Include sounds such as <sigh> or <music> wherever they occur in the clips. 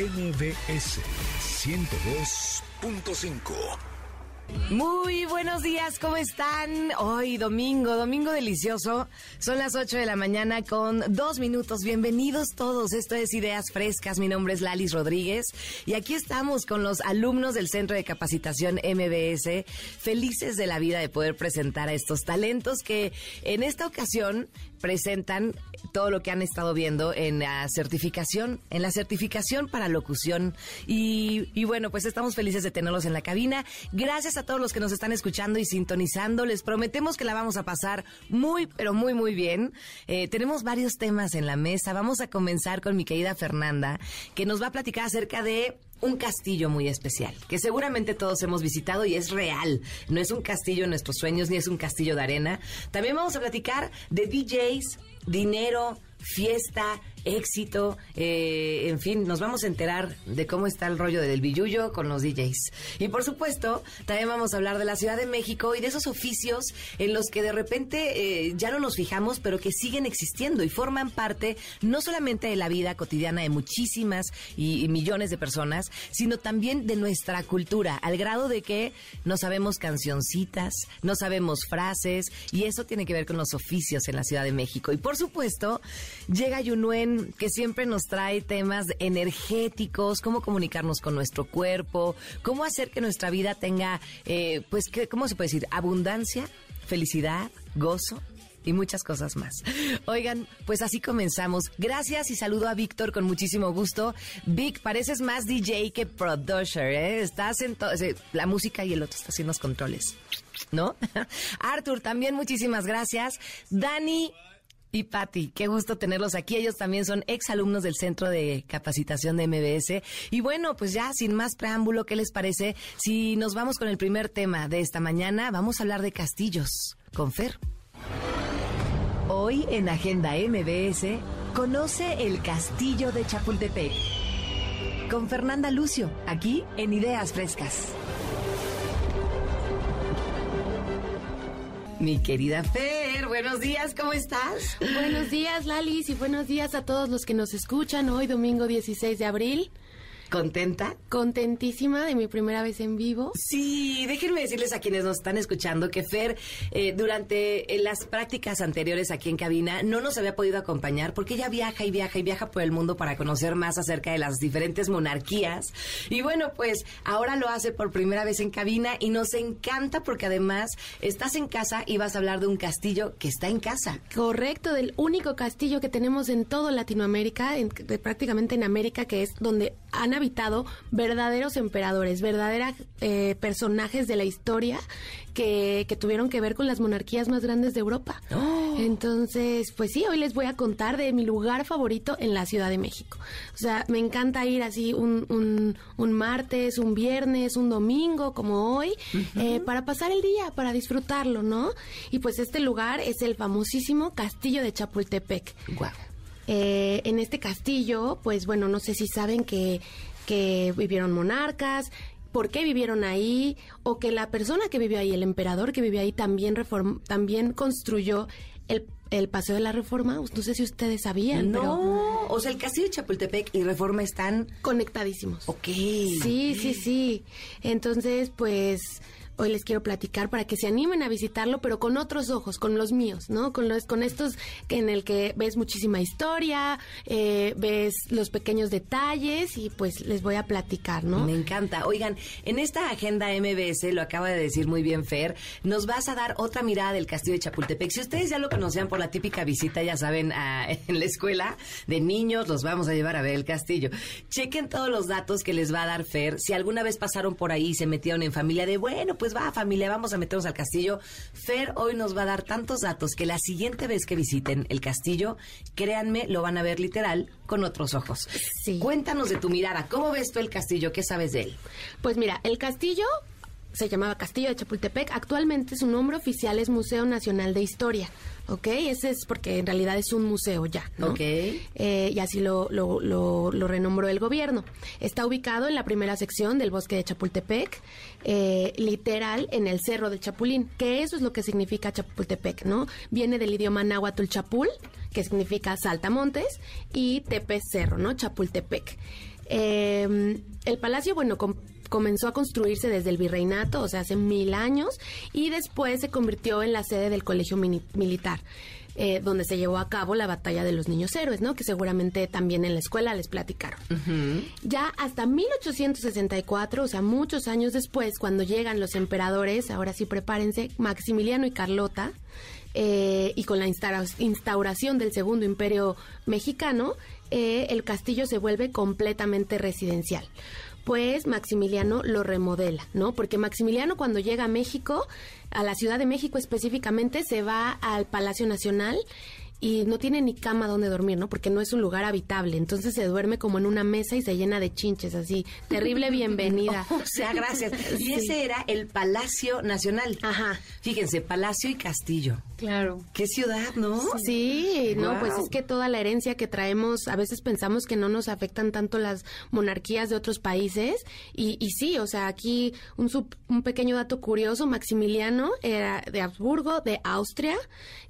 MBS 102.5. Muy buenos días, ¿cómo están? Hoy domingo, domingo delicioso. Son las 8 de la mañana con dos minutos. Bienvenidos todos. Esto es Ideas Frescas. Mi nombre es Lalis Rodríguez y aquí estamos con los alumnos del Centro de Capacitación MBS, felices de la vida de poder presentar a estos talentos que en esta ocasión presentan todo lo que han estado viendo en la certificación, en la certificación para locución. Y, bueno, pues estamos felices de tenerlos en la cabina. Gracias a todos los que nos están escuchando y sintonizando. Les prometemos que la vamos a pasar muy, pero muy, muy bien. Eh, tenemos varios temas en la mesa. Vamos a comenzar con mi querida Fernanda, que nos va a platicar acerca de un castillo muy especial, que seguramente todos hemos visitado y es real. No es un castillo en nuestros sueños, ni es un castillo de arena. También vamos a platicar de DJs, dinero, fiesta, éxito, eh, en fin, nos vamos a enterar de cómo está el rollo del billullo con los DJs. Y por supuesto, también vamos a hablar de la Ciudad de México y de esos oficios en los que de repente eh, ya no nos fijamos, pero que siguen existiendo y forman parte no solamente de la vida cotidiana de muchísimas y, y millones de personas, sino también de nuestra cultura, al grado de que no sabemos cancioncitas, no sabemos frases, y eso tiene que ver con los oficios en la Ciudad de México. Y por supuesto, llega Yunuen, que siempre nos trae temas energéticos, cómo comunicarnos con nuestro cuerpo, cómo hacer que nuestra vida tenga, eh, pues, ¿qué, ¿cómo se puede decir? Abundancia, felicidad, gozo y muchas cosas más. Oigan, pues así comenzamos. Gracias y saludo a Víctor con muchísimo gusto. Vic, pareces más DJ que producer, ¿eh? Estás en todo, la música y el otro está haciendo los controles, ¿no? <laughs> Arthur, también muchísimas gracias. Dani, y Patti, qué gusto tenerlos aquí. Ellos también son exalumnos del Centro de Capacitación de MBS. Y bueno, pues ya sin más preámbulo, ¿qué les parece? Si nos vamos con el primer tema de esta mañana, vamos a hablar de castillos con Fer. Hoy en Agenda MBS, conoce el Castillo de Chapultepec. Con Fernanda Lucio, aquí en Ideas Frescas. Mi querida Fer, buenos días, ¿cómo estás? Buenos días, Lalis, y buenos días a todos los que nos escuchan hoy, domingo 16 de abril. ¿Contenta? Contentísima de mi primera vez en vivo. Sí, déjenme decirles a quienes nos están escuchando que Fer, eh, durante eh, las prácticas anteriores aquí en cabina, no nos había podido acompañar porque ella viaja y viaja y viaja por el mundo para conocer más acerca de las diferentes monarquías. Y bueno, pues ahora lo hace por primera vez en cabina y nos encanta porque además estás en casa y vas a hablar de un castillo que está en casa. Correcto, del único castillo que tenemos en todo Latinoamérica, en, de, prácticamente en América, que es donde han habitado verdaderos emperadores, verdaderos eh, personajes de la historia que, que, tuvieron que ver con las monarquías más grandes de Europa. Oh. Entonces, pues sí, hoy les voy a contar de mi lugar favorito en la Ciudad de México. O sea, me encanta ir así un, un, un martes, un viernes, un domingo, como hoy, uh -huh. eh, para pasar el día, para disfrutarlo, ¿no? Y pues este lugar es el famosísimo Castillo de Chapultepec. Wow. Eh, en este castillo, pues bueno, no sé si saben que, que vivieron monarcas, por qué vivieron ahí, o que la persona que vivió ahí, el emperador que vivió ahí, también, reform, también construyó el, el Paseo de la Reforma. No sé si ustedes sabían. No, pero... o sea, el Castillo de Chapultepec y Reforma están conectadísimos. Ok. Sí, sí, sí. Entonces, pues hoy les quiero platicar para que se animen a visitarlo, pero con otros ojos, con los míos, ¿no? Con los, con estos en el que ves muchísima historia, eh, ves los pequeños detalles y pues les voy a platicar, ¿no? Me encanta. Oigan, en esta agenda MBS, lo acaba de decir muy bien Fer, nos vas a dar otra mirada del Castillo de Chapultepec. Si ustedes ya lo conocían por la típica visita, ya saben, a, <laughs> en la escuela de niños, los vamos a llevar a ver el castillo. Chequen todos los datos que les va a dar Fer. Si alguna vez pasaron por ahí y se metieron en familia de, bueno, pues pues va familia, vamos a meternos al castillo. Fer hoy nos va a dar tantos datos que la siguiente vez que visiten el castillo, créanme, lo van a ver literal con otros ojos. Sí. Cuéntanos de tu mirada, ¿cómo ves tú el castillo? ¿Qué sabes de él? Pues mira, el castillo se llamaba Castillo de Chapultepec. Actualmente su nombre oficial es Museo Nacional de Historia. ¿Ok? Ese es porque en realidad es un museo ya. ¿no? Ok. Eh, y así lo, lo, lo, lo renombró el gobierno. Está ubicado en la primera sección del bosque de Chapultepec, eh, literal en el cerro del Chapulín, que eso es lo que significa Chapultepec, ¿no? Viene del idioma náhuatl chapul, que significa saltamontes, y tepe cerro, ¿no? Chapultepec. Eh, el palacio, bueno, com- comenzó a construirse desde el virreinato, o sea, hace mil años, y después se convirtió en la sede del colegio mini- militar. eh, donde se llevó a cabo la batalla de los niños héroes, ¿no? Que seguramente también en la escuela les platicaron. Ya hasta 1864, o sea, muchos años después, cuando llegan los emperadores, ahora sí prepárense, Maximiliano y Carlota, eh, y con la instaura- instauración del Segundo Imperio Mexicano, eh, el castillo se vuelve completamente residencial. Pues Maximiliano lo remodela, ¿no? Porque Maximiliano cuando llega a México, a la Ciudad de México específicamente, se va al Palacio Nacional y no tiene ni cama donde dormir, ¿no? Porque no es un lugar habitable. Entonces se duerme como en una mesa y se llena de chinches, así. Terrible <laughs> bienvenida. <laughs> O sea, gracias. Y Sí. ese era el Palacio Nacional. Ajá. Fíjense, Palacio y Castillo. Claro. Qué ciudad, ¿no? Sí, no, pues es que toda la herencia que traemos, a veces pensamos que no nos afectan tanto las monarquías de otros países y, y sí, o sea, aquí un, sub- un pequeño dato curioso, Maximiliano era de Habsburgo, de Austria,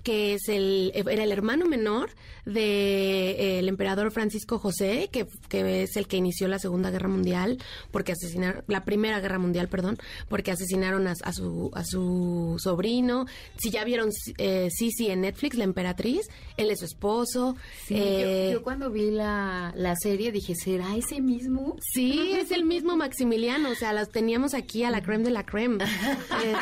que es el, era el hermano menor del emperador Francisco José, que, que es el que inició la Segunda Guerra Mundial, porque asesinaron, la Primera Guerra Mundial, perdón, porque asesinaron a, a su, a su sobrino. Si ya vieron eh, Sisi en Netflix, la emperatriz, él es su esposo. Sí, Eh, yo, yo cuando vi la, la serie dije, ¿será ese mismo? Sí, es el mismo Maximiliano, o sea, los teníamos aquí a la creme de la creme. <laughs>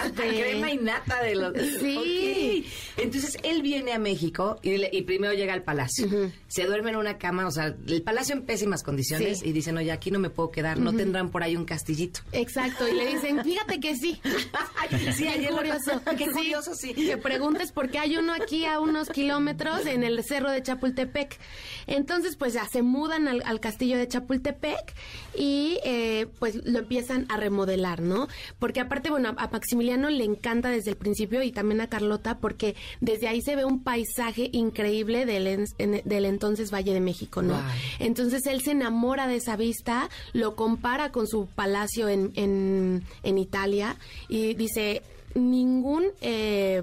Este, Crema y nata de los... Sí. Entonces, él viene a México y, le- y primero llega al palacio. Se duerme en una cama, o sea, el palacio en pésimas condiciones Sí. y dicen, oye, aquí no me puedo quedar, no tendrán por ahí un castillito. Exacto, y le dicen, fíjate que sí. <laughs> sí, Qué lo- curioso. Qué Sí, curioso, sí. Que preguntes por qué hay uno aquí a unos kilómetros en el cerro de Chapultepec. Entonces, pues ya se mudan al, al castillo de Chapultepec y eh, pues lo empiezan a remodelar, ¿no? Porque aparte, bueno, a Maximiliano le encanta desde el principio y también a Carlota porque desde ahí se ve un paisaje increíble del, en- en- del entonces Valle de México, ¿no? Wow. Entonces él se enamora de esa vista, lo compara con su palacio en, en, en Italia y dice, ningún eh,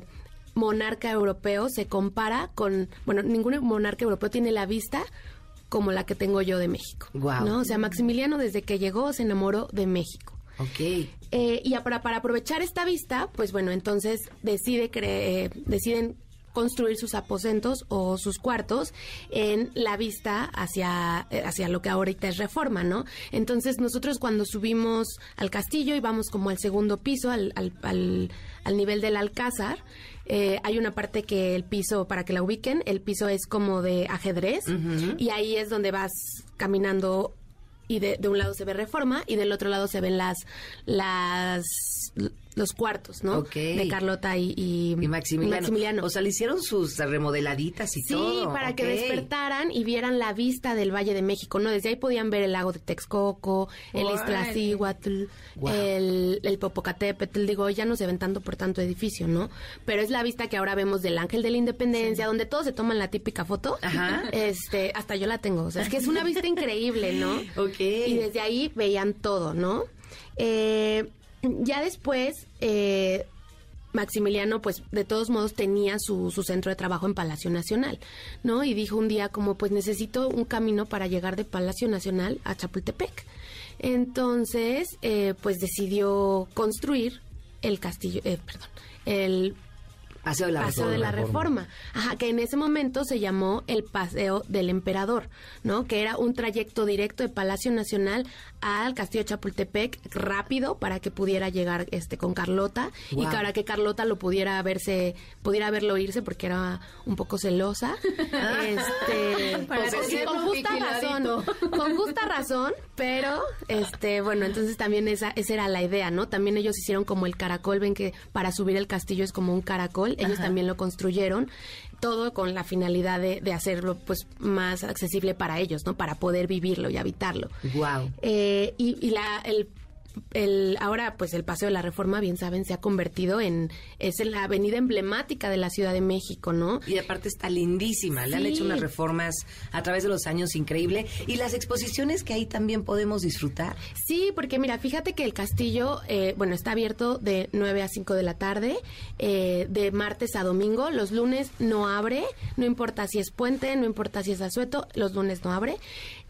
monarca europeo se compara con, bueno, ningún monarca europeo tiene la vista como la que tengo yo de México. Guau. ¿no? O sea, Maximiliano desde que llegó se enamoró de México. Ok. Eh, y para, para aprovechar esta vista, pues bueno, entonces decide cre- eh, deciden construir sus aposentos o sus cuartos en la vista hacia, eh, hacia lo que ahorita es reforma, ¿no? Entonces nosotros cuando subimos al castillo y vamos como al segundo piso, al, al, al- al nivel del alcázar, eh, hay una parte que el piso, para que la ubiquen, el piso es como de ajedrez y ahí es donde vas caminando y de, de un lado se ve Reforma y del otro lado se ven las las los cuartos, ¿no? Ok. De Carlota y, y, Y Maximiliano. Maximiliano. O sea, le hicieron sus remodeladitas y Sí, todo. para que despertaran y vieran la vista del Valle de México, ¿no? Desde ahí podían ver el lago de Texcoco, el. Iztaccíhuatl, el, el Popocatépetl, digo, ya no se ven tanto por tanto edificio, ¿no? Pero es la vista que ahora vemos del Ángel de la Independencia, donde todos se toman la típica foto. Ajá. <laughs> Este, hasta yo la tengo, o sea, es que es una vista increíble, ¿no? <laughs> Ok. Y desde ahí veían todo, ¿no? Eh, ya después, eh, Maximiliano, pues de todos modos tenía su, su centro de trabajo en Palacio Nacional, ¿no? Y dijo un día como, pues necesito un camino para llegar de Palacio Nacional a Chapultepec. Entonces, eh, pues decidió construir el castillo, eh, perdón, el Paseo de la Paseo de la Reforma. Reforma. Ajá, que en ese momento se llamó el Paseo del Emperador, ¿no? Que era un trayecto directo de Palacio Nacional al Castillo de Chapultepec rápido para que pudiera llegar este con Carlota y Guau. para que Carlota lo pudiera verse, pudiera verlo irse porque era un poco celosa. <laughs> este, Para con- tenerlo con justa razón, con justa razón, pero este, bueno, entonces también esa esa era la idea, ¿no? También ellos hicieron como el caracol, ven que para subir el castillo es como un caracol, ellos también lo construyeron, todo con la finalidad de, de hacerlo pues más accesible para ellos, ¿no? Para poder vivirlo y habitarlo. Wow. Eh, y, y la, el, el, ahora, pues el Paseo de la Reforma, bien saben, se ha convertido en, es la avenida emblemática de la Ciudad de México, ¿no? Y aparte está lindísima, le han hecho unas reformas a través de los años increíble. Y las exposiciones que ahí también podemos disfrutar. Sí, porque mira, fíjate que el castillo, eh, bueno, está abierto de 9 a 5 de la tarde, eh, de martes a domingo. Los lunes no abre, no importa si es puente, no importa si es asueto, los lunes no abre.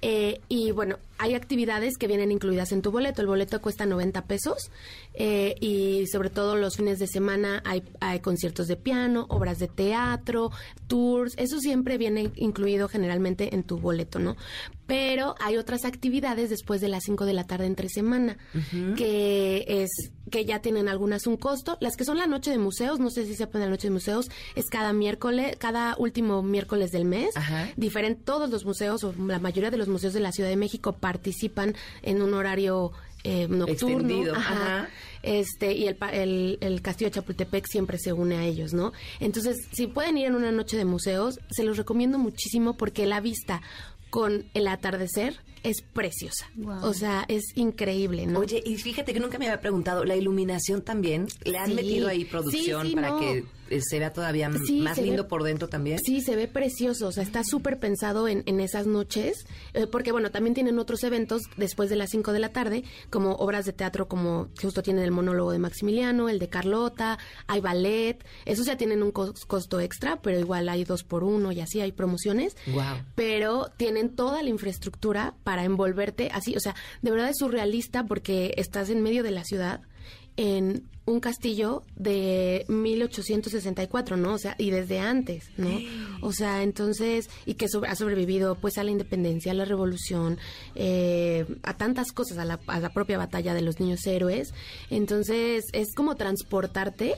Eh, y bueno, hay actividades que vienen incluidas en tu boleto. El boleto cuesta 90 pesos eh, y sobre todo los fines de semana hay, hay conciertos de piano, obras de teatro, tours. Eso siempre viene incluido generalmente en tu boleto, ¿no? Pero hay otras actividades después de las 5 de la tarde entre semana que es que ya tienen algunas un costo. Las que son la noche de museos, no sé si sepan la noche de museos, es cada miércoles, cada último miércoles del mes. Ajá. Diferente, todos los museos o la mayoría de los museos de la Ciudad de México participan en un horario eh, nocturno. Extendido, Ajá. ajá. Este, y el, el, el Castillo de Chapultepec siempre se une a ellos, ¿no? Entonces, si pueden ir en una noche de museos, se los recomiendo muchísimo porque la vista con el atardecer es preciosa. Wow. O sea, es increíble, ¿no? Oye, y fíjate que nunca me había preguntado, la iluminación también, ¿le han Sí. metido ahí producción Sí, sí, para no. que se vea todavía Sí, más ve- lindo por dentro también? Sí, se ve precioso, o sea, está súper pensado en, en esas noches, eh, porque bueno, también tienen otros eventos después de las 5 de la tarde, como obras de teatro como justo tienen el monólogo de Maximiliano, el de Carlota, hay ballet, esos ya tienen un cos- costo extra, pero igual hay dos por uno y así hay promociones. Guau. Pero tienen toda la infraestructura para envolverte así, o sea, de verdad es surrealista porque estás en medio de la ciudad en un castillo de 1864, ¿no? O sea, y desde antes, ¿no? O sea, entonces, y que sobre- ha sobrevivido pues a la independencia, a la revolución, eh, a tantas cosas, a la, a la propia batalla de los niños héroes. Entonces, es como transportarte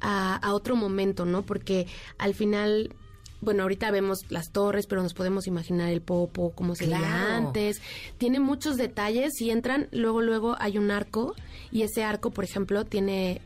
a, a otro momento, ¿no? Porque al final... Bueno, ahorita vemos las torres, pero nos podemos imaginar el popo, cómo se Claro. antes. Tiene muchos detalles. Si entran, luego, luego hay un arco. Y ese arco, por ejemplo, tiene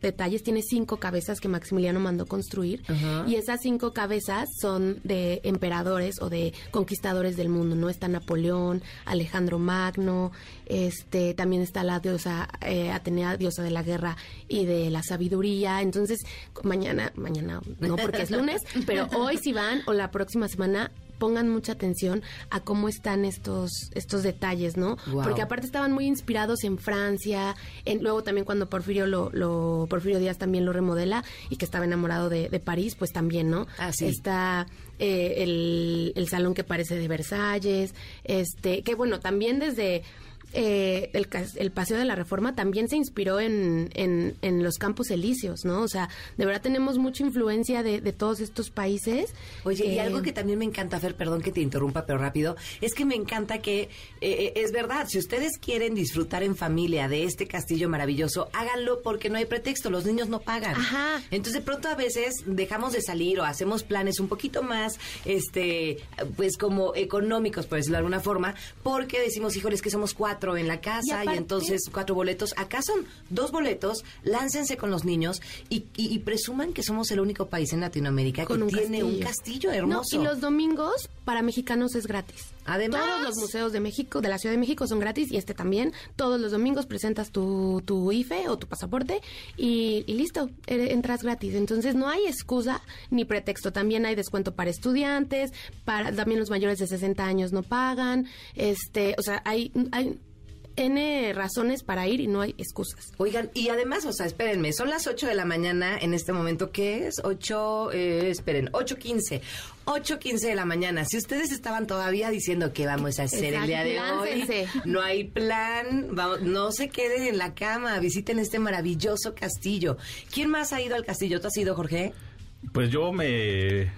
detalles, tiene cinco cabezas que Maximiliano mandó construir. Y esas cinco cabezas son de emperadores o de conquistadores del mundo, ¿no? Está Napoleón, Alejandro Magno, este, también está la diosa eh, Atenea, diosa de la guerra y de la sabiduría. Entonces, mañana, mañana no porque es lunes, <laughs> pero hoy si van o la próxima semana pongan mucha atención a cómo están estos estos detalles, ¿no? Porque aparte estaban muy inspirados en Francia, en, luego también cuando Porfirio lo, lo Porfirio Díaz también lo remodela y que estaba enamorado de, de París, pues también, ¿no? Ah, sí. Está eh, el, el salón que parece de Versalles, este, que bueno, también desde eh, el, el Paseo de la Reforma también se inspiró en, en, en los campos elíseos, ¿no? O sea, de verdad tenemos mucha influencia de, de todos estos países. Oye, y Eh, algo que también me encanta, Fer, perdón que te interrumpa, pero rápido, es que me encanta que, eh, eh, es verdad, si ustedes quieren disfrutar en familia de este castillo maravilloso, háganlo porque no hay pretexto, los niños no pagan. Ajá. Entonces, de pronto a veces dejamos de salir o hacemos planes un poquito más, este, pues como económicos, por decirlo de alguna forma, porque decimos, híjoles, que somos cuatro en la casa y, aparte- entonces cuatro boletos. Acá son dos boletos, láncense con los niños y, y- y presuman que somos el único país en Latinoamérica que un tiene un castillo. hermoso. No, y los domingos para mexicanos es gratis. Además. Todos los museos de México, de la Ciudad de México son gratis y este también. Todos los domingos presentas tu, tu IFE o tu pasaporte y, y listo, eh, entras gratis. Entonces no hay excusa ni pretexto. También hay descuento para estudiantes, para también los mayores de 60 años no pagan. Este, o sea, hay, hay N razones para ir y no hay excusas. Oigan, y además, o sea, espérenme, son las 8 de la mañana en este momento, ¿qué es? 8, eh, esperen, 8.15. 8.15 de la mañana. Si ustedes estaban todavía diciendo que vamos a hacer el día de Láncense. hoy, no hay plan, vamos- no se queden en la cama, visiten este maravilloso castillo. ¿Quién más ha ido al castillo? ¿Tú has ido, Jorge? Pues yo me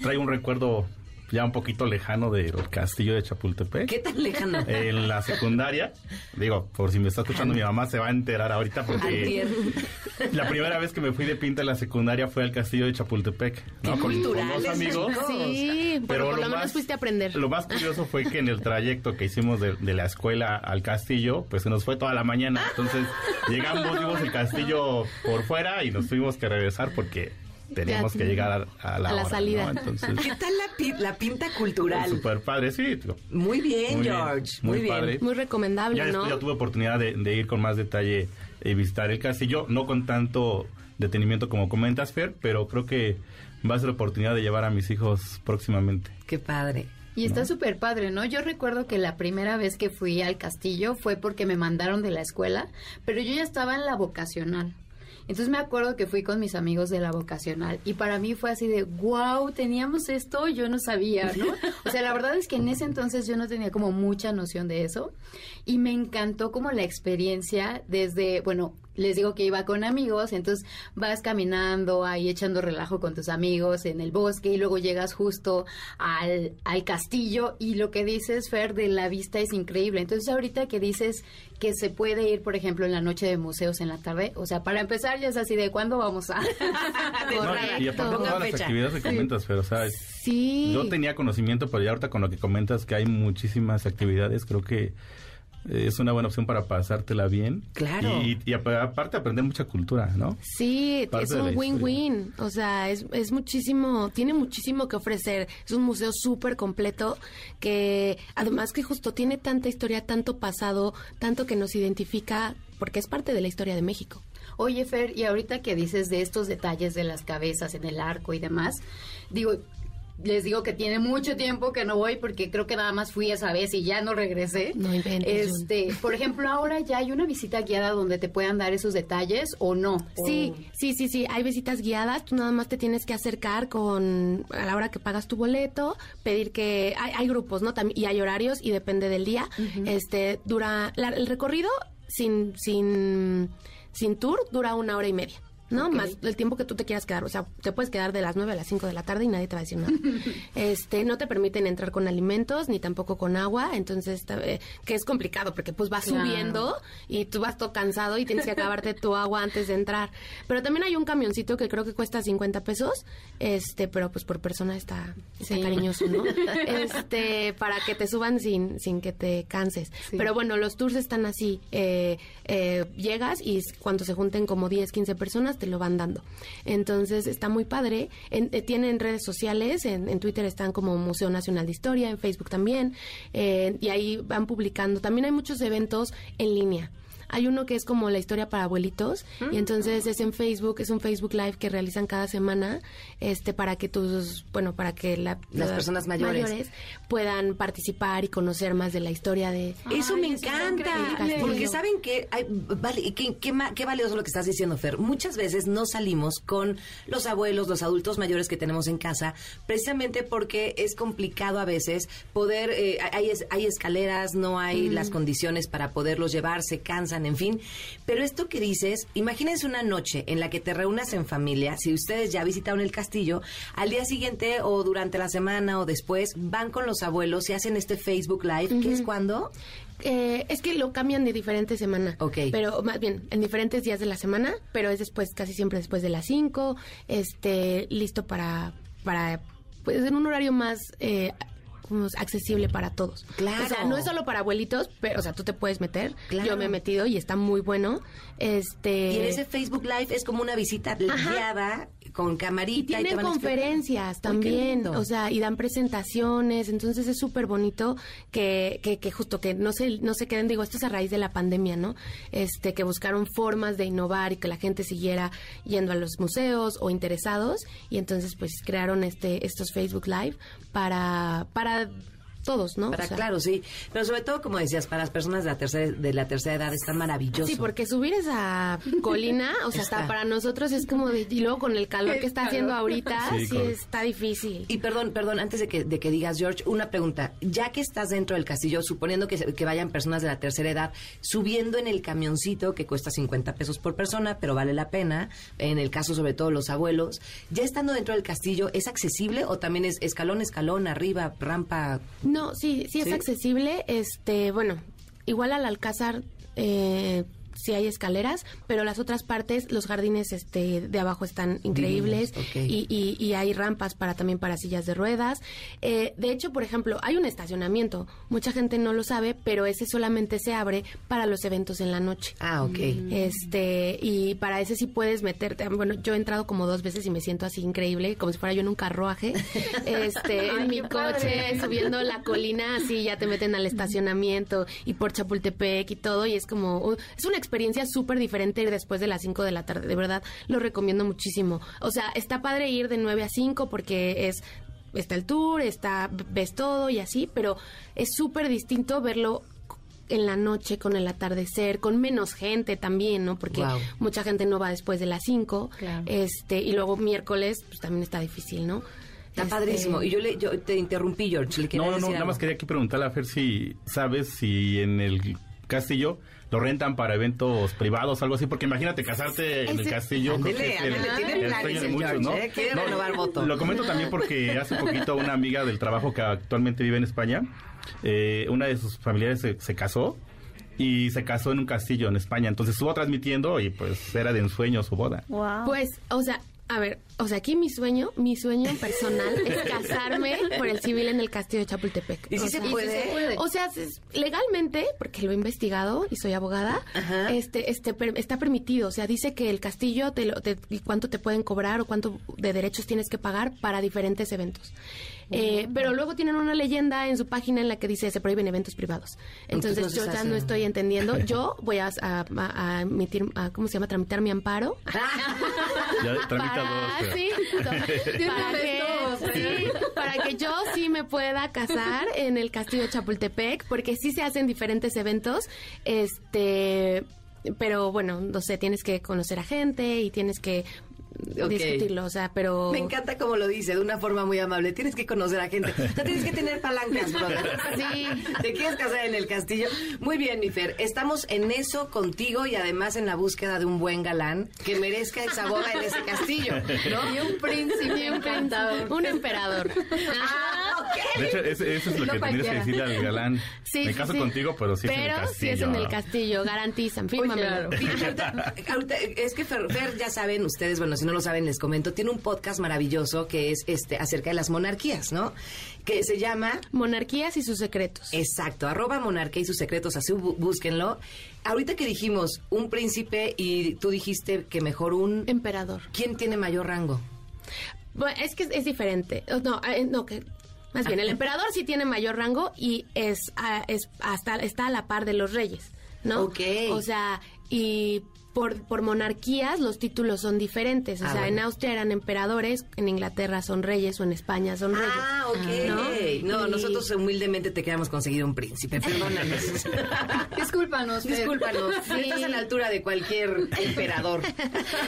traigo un recuerdo ya un poquito lejano del castillo de Chapultepec. ¿Qué tan lejano? En la secundaria, digo, por si me está escuchando mi mamá, se va a enterar ahorita porque la primera vez que me fui de pinta en la secundaria fue al castillo de Chapultepec, ¿no? Con, con dos amigos. Sí, pero por lo, menos fuiste a aprender. Lo más curioso fue que en el trayecto que hicimos de, de la escuela al castillo, pues se nos fue toda la mañana. Entonces llegamos, vimos el castillo por fuera y nos tuvimos que regresar porque teníamos Ya, que llegar a, a la, a la hora, salida. ¿no? Entonces, ¿Qué tal la, pi- la pinta cultural? super padre, sí. digo, Muy bien, Muy bien, George. Muy, muy bien. padre. Muy recomendable, Ya ¿no? ya tuve oportunidad de, de ir con más detalle y visitar el castillo, no con tanto detenimiento como comentas, Fer, pero creo que va a ser oportunidad de llevar a mis hijos próximamente. Qué padre. Y está súper padre, ¿no? Yo recuerdo que la primera vez que fui al castillo fue porque me mandaron de la escuela, pero yo ya estaba en la vocacional. Entonces me acuerdo que fui con mis amigos de la vocacional y para mí fue así de, wow, teníamos esto, yo no sabía, ¿no? O sea, la verdad es que en ese entonces yo no tenía como mucha noción de eso y me encantó como la experiencia desde, bueno, les digo que iba con amigos, entonces vas caminando ahí echando relajo con tus amigos en el bosque y luego llegas justo al, al castillo y lo que dices, Fer, de la vista es increíble. Entonces ahorita que dices que se puede ir, por ejemplo, en la noche de museos en la tarde, o sea, para empezar ya es así de cuándo vamos a... <laughs> No, y, y aparte todas las fecha. actividades que comentas, pero o sea, Sí. yo tenía conocimiento, pero ya ahorita con lo que comentas que hay muchísimas actividades, creo que es una buena opción para pasártela bien. Claro. Y, y apa- aparte aprender mucha cultura, ¿no? Sí, Parte es un win-win. O sea, es, es muchísimo, tiene muchísimo que ofrecer. Es un museo súper completo que además que justo tiene tanta historia, tanto pasado, tanto que nos identifica, porque es parte de la historia de México. Oye, Fer, y ahorita que dices de estos detalles de las cabezas en el arco y demás, digo, les digo que tiene mucho tiempo que no voy porque creo que nada más fui esa vez y ya no regresé. No inventes. Este, por ejemplo, ahora ya hay una visita guiada donde te puedan dar esos detalles o no. Sí, O- sí, sí, sí. Hay visitas guiadas. Tú nada más te tienes que acercar con a la hora que pagas tu boleto, pedir que hay, hay grupos, ¿no? También y hay horarios y depende del día. Este dura la- el recorrido sin sin sin tour dura una hora y media. ¿No? Más el tiempo que tú te quieras quedar. O sea, te puedes quedar de las 9 a las 5 de la tarde y nadie te va a decir nada. <laughs> este, no te permiten entrar con alimentos ni tampoco con agua, entonces, eh, que es complicado porque pues vas Claro. subiendo y tú vas todo cansado y tienes que acabarte tu agua antes de entrar. Pero también hay un camioncito que creo que cuesta 50 pesos, este, pero pues por persona está, está Sí. cariñoso, ¿no? <laughs> Este, para que te suban sin, sin que te canses. Sí. Pero bueno, los tours están así, eh, eh, llegas y cuando se junten como 10, 15 personas te lo van dando. Entonces está muy padre. En- eh, tienen redes sociales, en, en Twitter están como Museo Nacional de Historia, en Facebook también, eh, y ahí van publicando. También hay muchos eventos en línea. Hay uno que es como la historia para abuelitos y entonces es en Facebook, es un Facebook Live que realizan cada semana, este para que tus, bueno, para que la- Las personas mayores. puedan participar y conocer más de la historia de Eso Ay, me eso encanta. Porque saben que, ay, vale, qué, qué, ma- qué valioso lo que estás diciendo, Fer. Muchas veces no salimos con los abuelos, los adultos mayores que tenemos en casa, precisamente porque es complicado a veces poder, eh, hay, es- hay escaleras, no hay las condiciones para poderlos llevar, se cansan, en fin. Pero esto que dices, imagínense una noche en la que te reúnas en familia, si ustedes ya visitaron el castillo, al día siguiente o durante la semana o después van con los abuelos y hacen este Facebook Live, que es cuando... Eh, es que lo cambian de diferente semana. Ok. Pero más bien, en diferentes días de la semana, pero es después, casi siempre después de las 5, este, listo para, para, pues en un horario más, eh, como accesible para todos. Claro. O sea, no es solo para abuelitos, pero, o sea, tú te puedes meter. Claro. Yo me he metido y está muy bueno. Este. Y en ese Facebook Live es como una visita guiada con camarita. Y y te tienen van conferencias también, o sea, y dan presentaciones, entonces es súper bonito que, que, que justo que no se, no se queden, digo, esto es a raíz de la pandemia, ¿no? Este, que buscaron formas de innovar y que la gente siguiera yendo a los museos o interesados, y entonces pues crearon este, estos Facebook Live para, para todos, ¿no? Para, O sea, claro, sí. Pero sobre todo, como decías, para las personas de la tercera, de la tercera edad está maravilloso. Sí, porque subir esa colina, o sea, Está. hasta para nosotros es como de, y luego con el calor que está haciendo ahorita, Sí, está difícil. Y perdón, perdón, antes de que, de que digas, George, una pregunta. Ya que estás dentro del castillo, suponiendo que, se- que vayan personas de la tercera edad, subiendo en el camioncito que cuesta 50 pesos por persona, pero vale la pena, en el caso sobre todo los abuelos, ya estando dentro del castillo, ¿es accesible o también es escalón, escalón, arriba, rampa? No, sí, sí es ¿Sí? accesible. Este, bueno, igual al Alcázar eh, sí hay escaleras, pero las otras partes, los jardines este de abajo están increíbles Divinos, y, y- y hay rampas para también para sillas de ruedas. Eh, de hecho, por ejemplo, hay un estacionamiento. Mucha gente no lo sabe, pero ese solamente se abre para los eventos en la noche. Ah, ok. Este, y para ese sí puedes meterte. Bueno, yo he entrado como dos veces y me siento así increíble, como si fuera yo en un carruaje. <laughs> Este, en mi coche, padre. subiendo la colina, así ya te meten al estacionamiento y por Chapultepec y todo. Y es como, uh, es una experiencia súper diferente ir después de las 5 de la tarde. De verdad, lo recomiendo muchísimo. O sea, está padre ir de 9 a 5 porque es está el tour, está ves todo y así, pero es súper distinto verlo en la noche con el atardecer, con menos gente también, ¿no? Porque mucha gente no va después de las 5. Claro. Este, y luego miércoles pues también está difícil, ¿no? Está Este, padrísimo. Y yo, le, yo te interrumpí, George. Le No, no, no, nada algo. más quería aquí preguntarle a Fer si sabes si en el castillo lo rentan para eventos privados, algo así, porque imagínate casarte en el castillo. creo Ándele, que es el- ándele, tiene el planes sueño de el muchos, George, ¿no? ¿eh? Quiere No, renovar voto. Lo comento también porque hace poquito una amiga del trabajo que actualmente vive en España, eh, una de sus familiares se, se casó y se casó en un castillo en España, entonces estuvo transmitiendo y pues era de ensueño su boda. Wow. Pues, o sea, a ver, o sea, aquí mi sueño, mi sueño personal es <laughs> casarme por el civil en el castillo de Chapultepec. ¿Y si O se sea, puede? O sea, legalmente, porque lo he investigado y soy abogada, Ajá. este, este per- está permitido. O sea, dice que el castillo te lo, te- y cuánto te pueden cobrar o cuánto de derechos tienes que pagar para diferentes eventos. Eh, pero luego tienen una leyenda en su página en la que dice se prohíben eventos privados. Entonces, yo ya no estoy entendiendo. <laughs> Yo voy a, a- a- a emitir, a- ¿cómo se llama? Tramitar mi amparo. <laughs> Ya tramita para, dos. sí, <laughs> para, que, sí, para que yo sí me pueda casar en el castillo de Chapultepec, porque sí se hacen diferentes eventos, este, pero bueno, no sé, tienes que conocer a gente y tienes que Ok. discutirlo, o sea, pero... Me encanta como lo dice, de una forma muy amable. Tienes que conocer a gente. No tienes que tener palancas, <laughs> brother. Sí. ¿Te quieres casar en el castillo? Muy bien, mi Fer. Estamos en eso contigo y además en la búsqueda de un buen galán que merezca esa boda en ese castillo, ¿no? Y un príncipe Y un, encantador. un emperador. Ah, ok. De hecho, eso, eso es lo No que tendrías que decirle al galán. Sí, Me caso sí. contigo, pero sí es en el Pero castillo. sí es en el castillo, garantizan. Fíjate, ahorita- ahorita, es que Fer, Fer, ya saben ustedes, bueno, si no lo saben les comento, tiene un podcast maravilloso que es este acerca de las monarquías, ¿no? Que se llama Monarquías y sus secretos. Exacto, arroba monarquía y sus secretos, así bú- búsquenlo. Ahorita que dijimos un príncipe y tú dijiste que mejor un... Emperador. ¿Quién tiene mayor rango? Bueno, es que es, es diferente. Oh, No, eh, no, que más bien el emperador sí tiene mayor rango y es, ah, es hasta está a la par de los reyes, ¿no? Ok. O sea, y por, por monarquías los títulos son diferentes. O Ah, sea, bueno. en Austria eran emperadores, en Inglaterra son reyes o en España son reyes. Ah, ok. ¿no? No, Y- nosotros humildemente te queremos conseguir un príncipe, perdónanos. <laughs> Discúlpanos, Fer. Discúlpanos, <laughs> Sí. estás a la altura de cualquier emperador.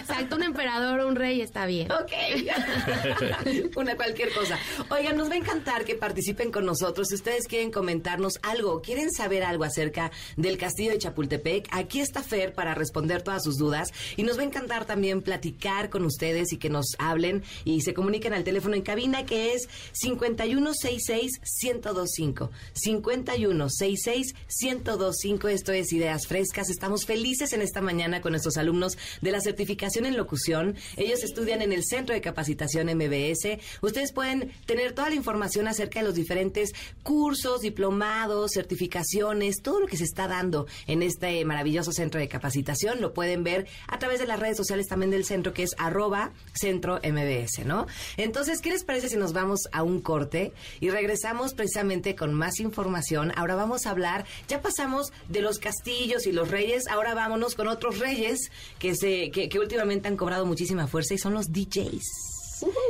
Exacto, un emperador o un rey está bien. Ok. <laughs> Una cualquier cosa. Oigan, nos va a encantar que participen con nosotros. Si ustedes quieren comentarnos algo, quieren saber algo acerca del castillo de Chapultepec, aquí está Fer para responder todas sus dudas. Y nos va a encantar también platicar con ustedes y que nos hablen y se comuniquen al teléfono en cabina que es 5166-1025. 5166-1025. Esto es Ideas Frescas. Estamos felices en esta mañana con nuestros alumnos de la certificación en locución. Ellos estudian en el Centro de Capacitación MBS. Ustedes pueden tener toda la información acerca de los diferentes cursos, diplomados, certificaciones, todo lo que se está dando en este maravilloso centro de capacitación. Lo pueden ver a través de las redes sociales también del centro, que es arroba centro MBS, ¿no? Entonces, ¿qué les parece si nos vamos a un corte y regresamos precisamente con más información? Ahora vamos a hablar, ya pasamos de los castillos y los reyes, ahora vámonos con otros reyes que, se, que, que últimamente han cobrado muchísima fuerza y son los DJs.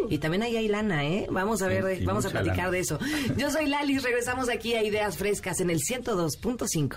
Y también ahí hay lana, ¿eh? Vamos a ver, Sí, vamos a platicar lana. de eso. Yo soy Lali, regresamos aquí a Ideas Frescas en el 102.5.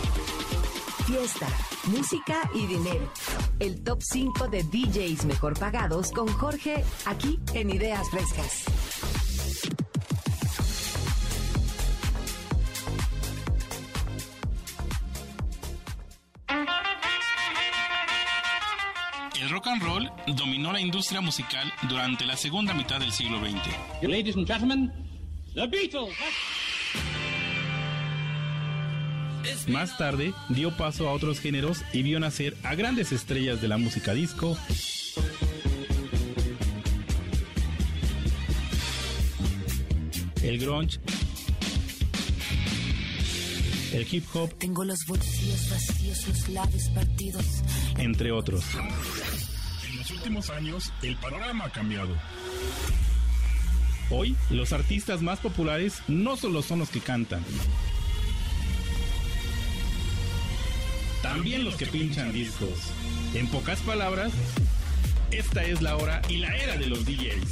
Fiesta, música y dinero. El top 5 de DJs mejor pagados con Jorge aquí en Ideas Frescas. El rock and roll dominó la industria musical durante la segunda mitad del siglo XX. Ladies and gentlemen, the Beatles. Más tarde dio paso a otros géneros y vio nacer a grandes estrellas de la música disco, el grunge, el hip hop, Tengo los bolsillos vacíos, los labios partidos. entre otros. En los últimos años, el panorama ha cambiado. Hoy, los artistas más populares no solo son los que cantan, también los que pinchan discos. En pocas palabras, esta es la hora y la era de los DJs.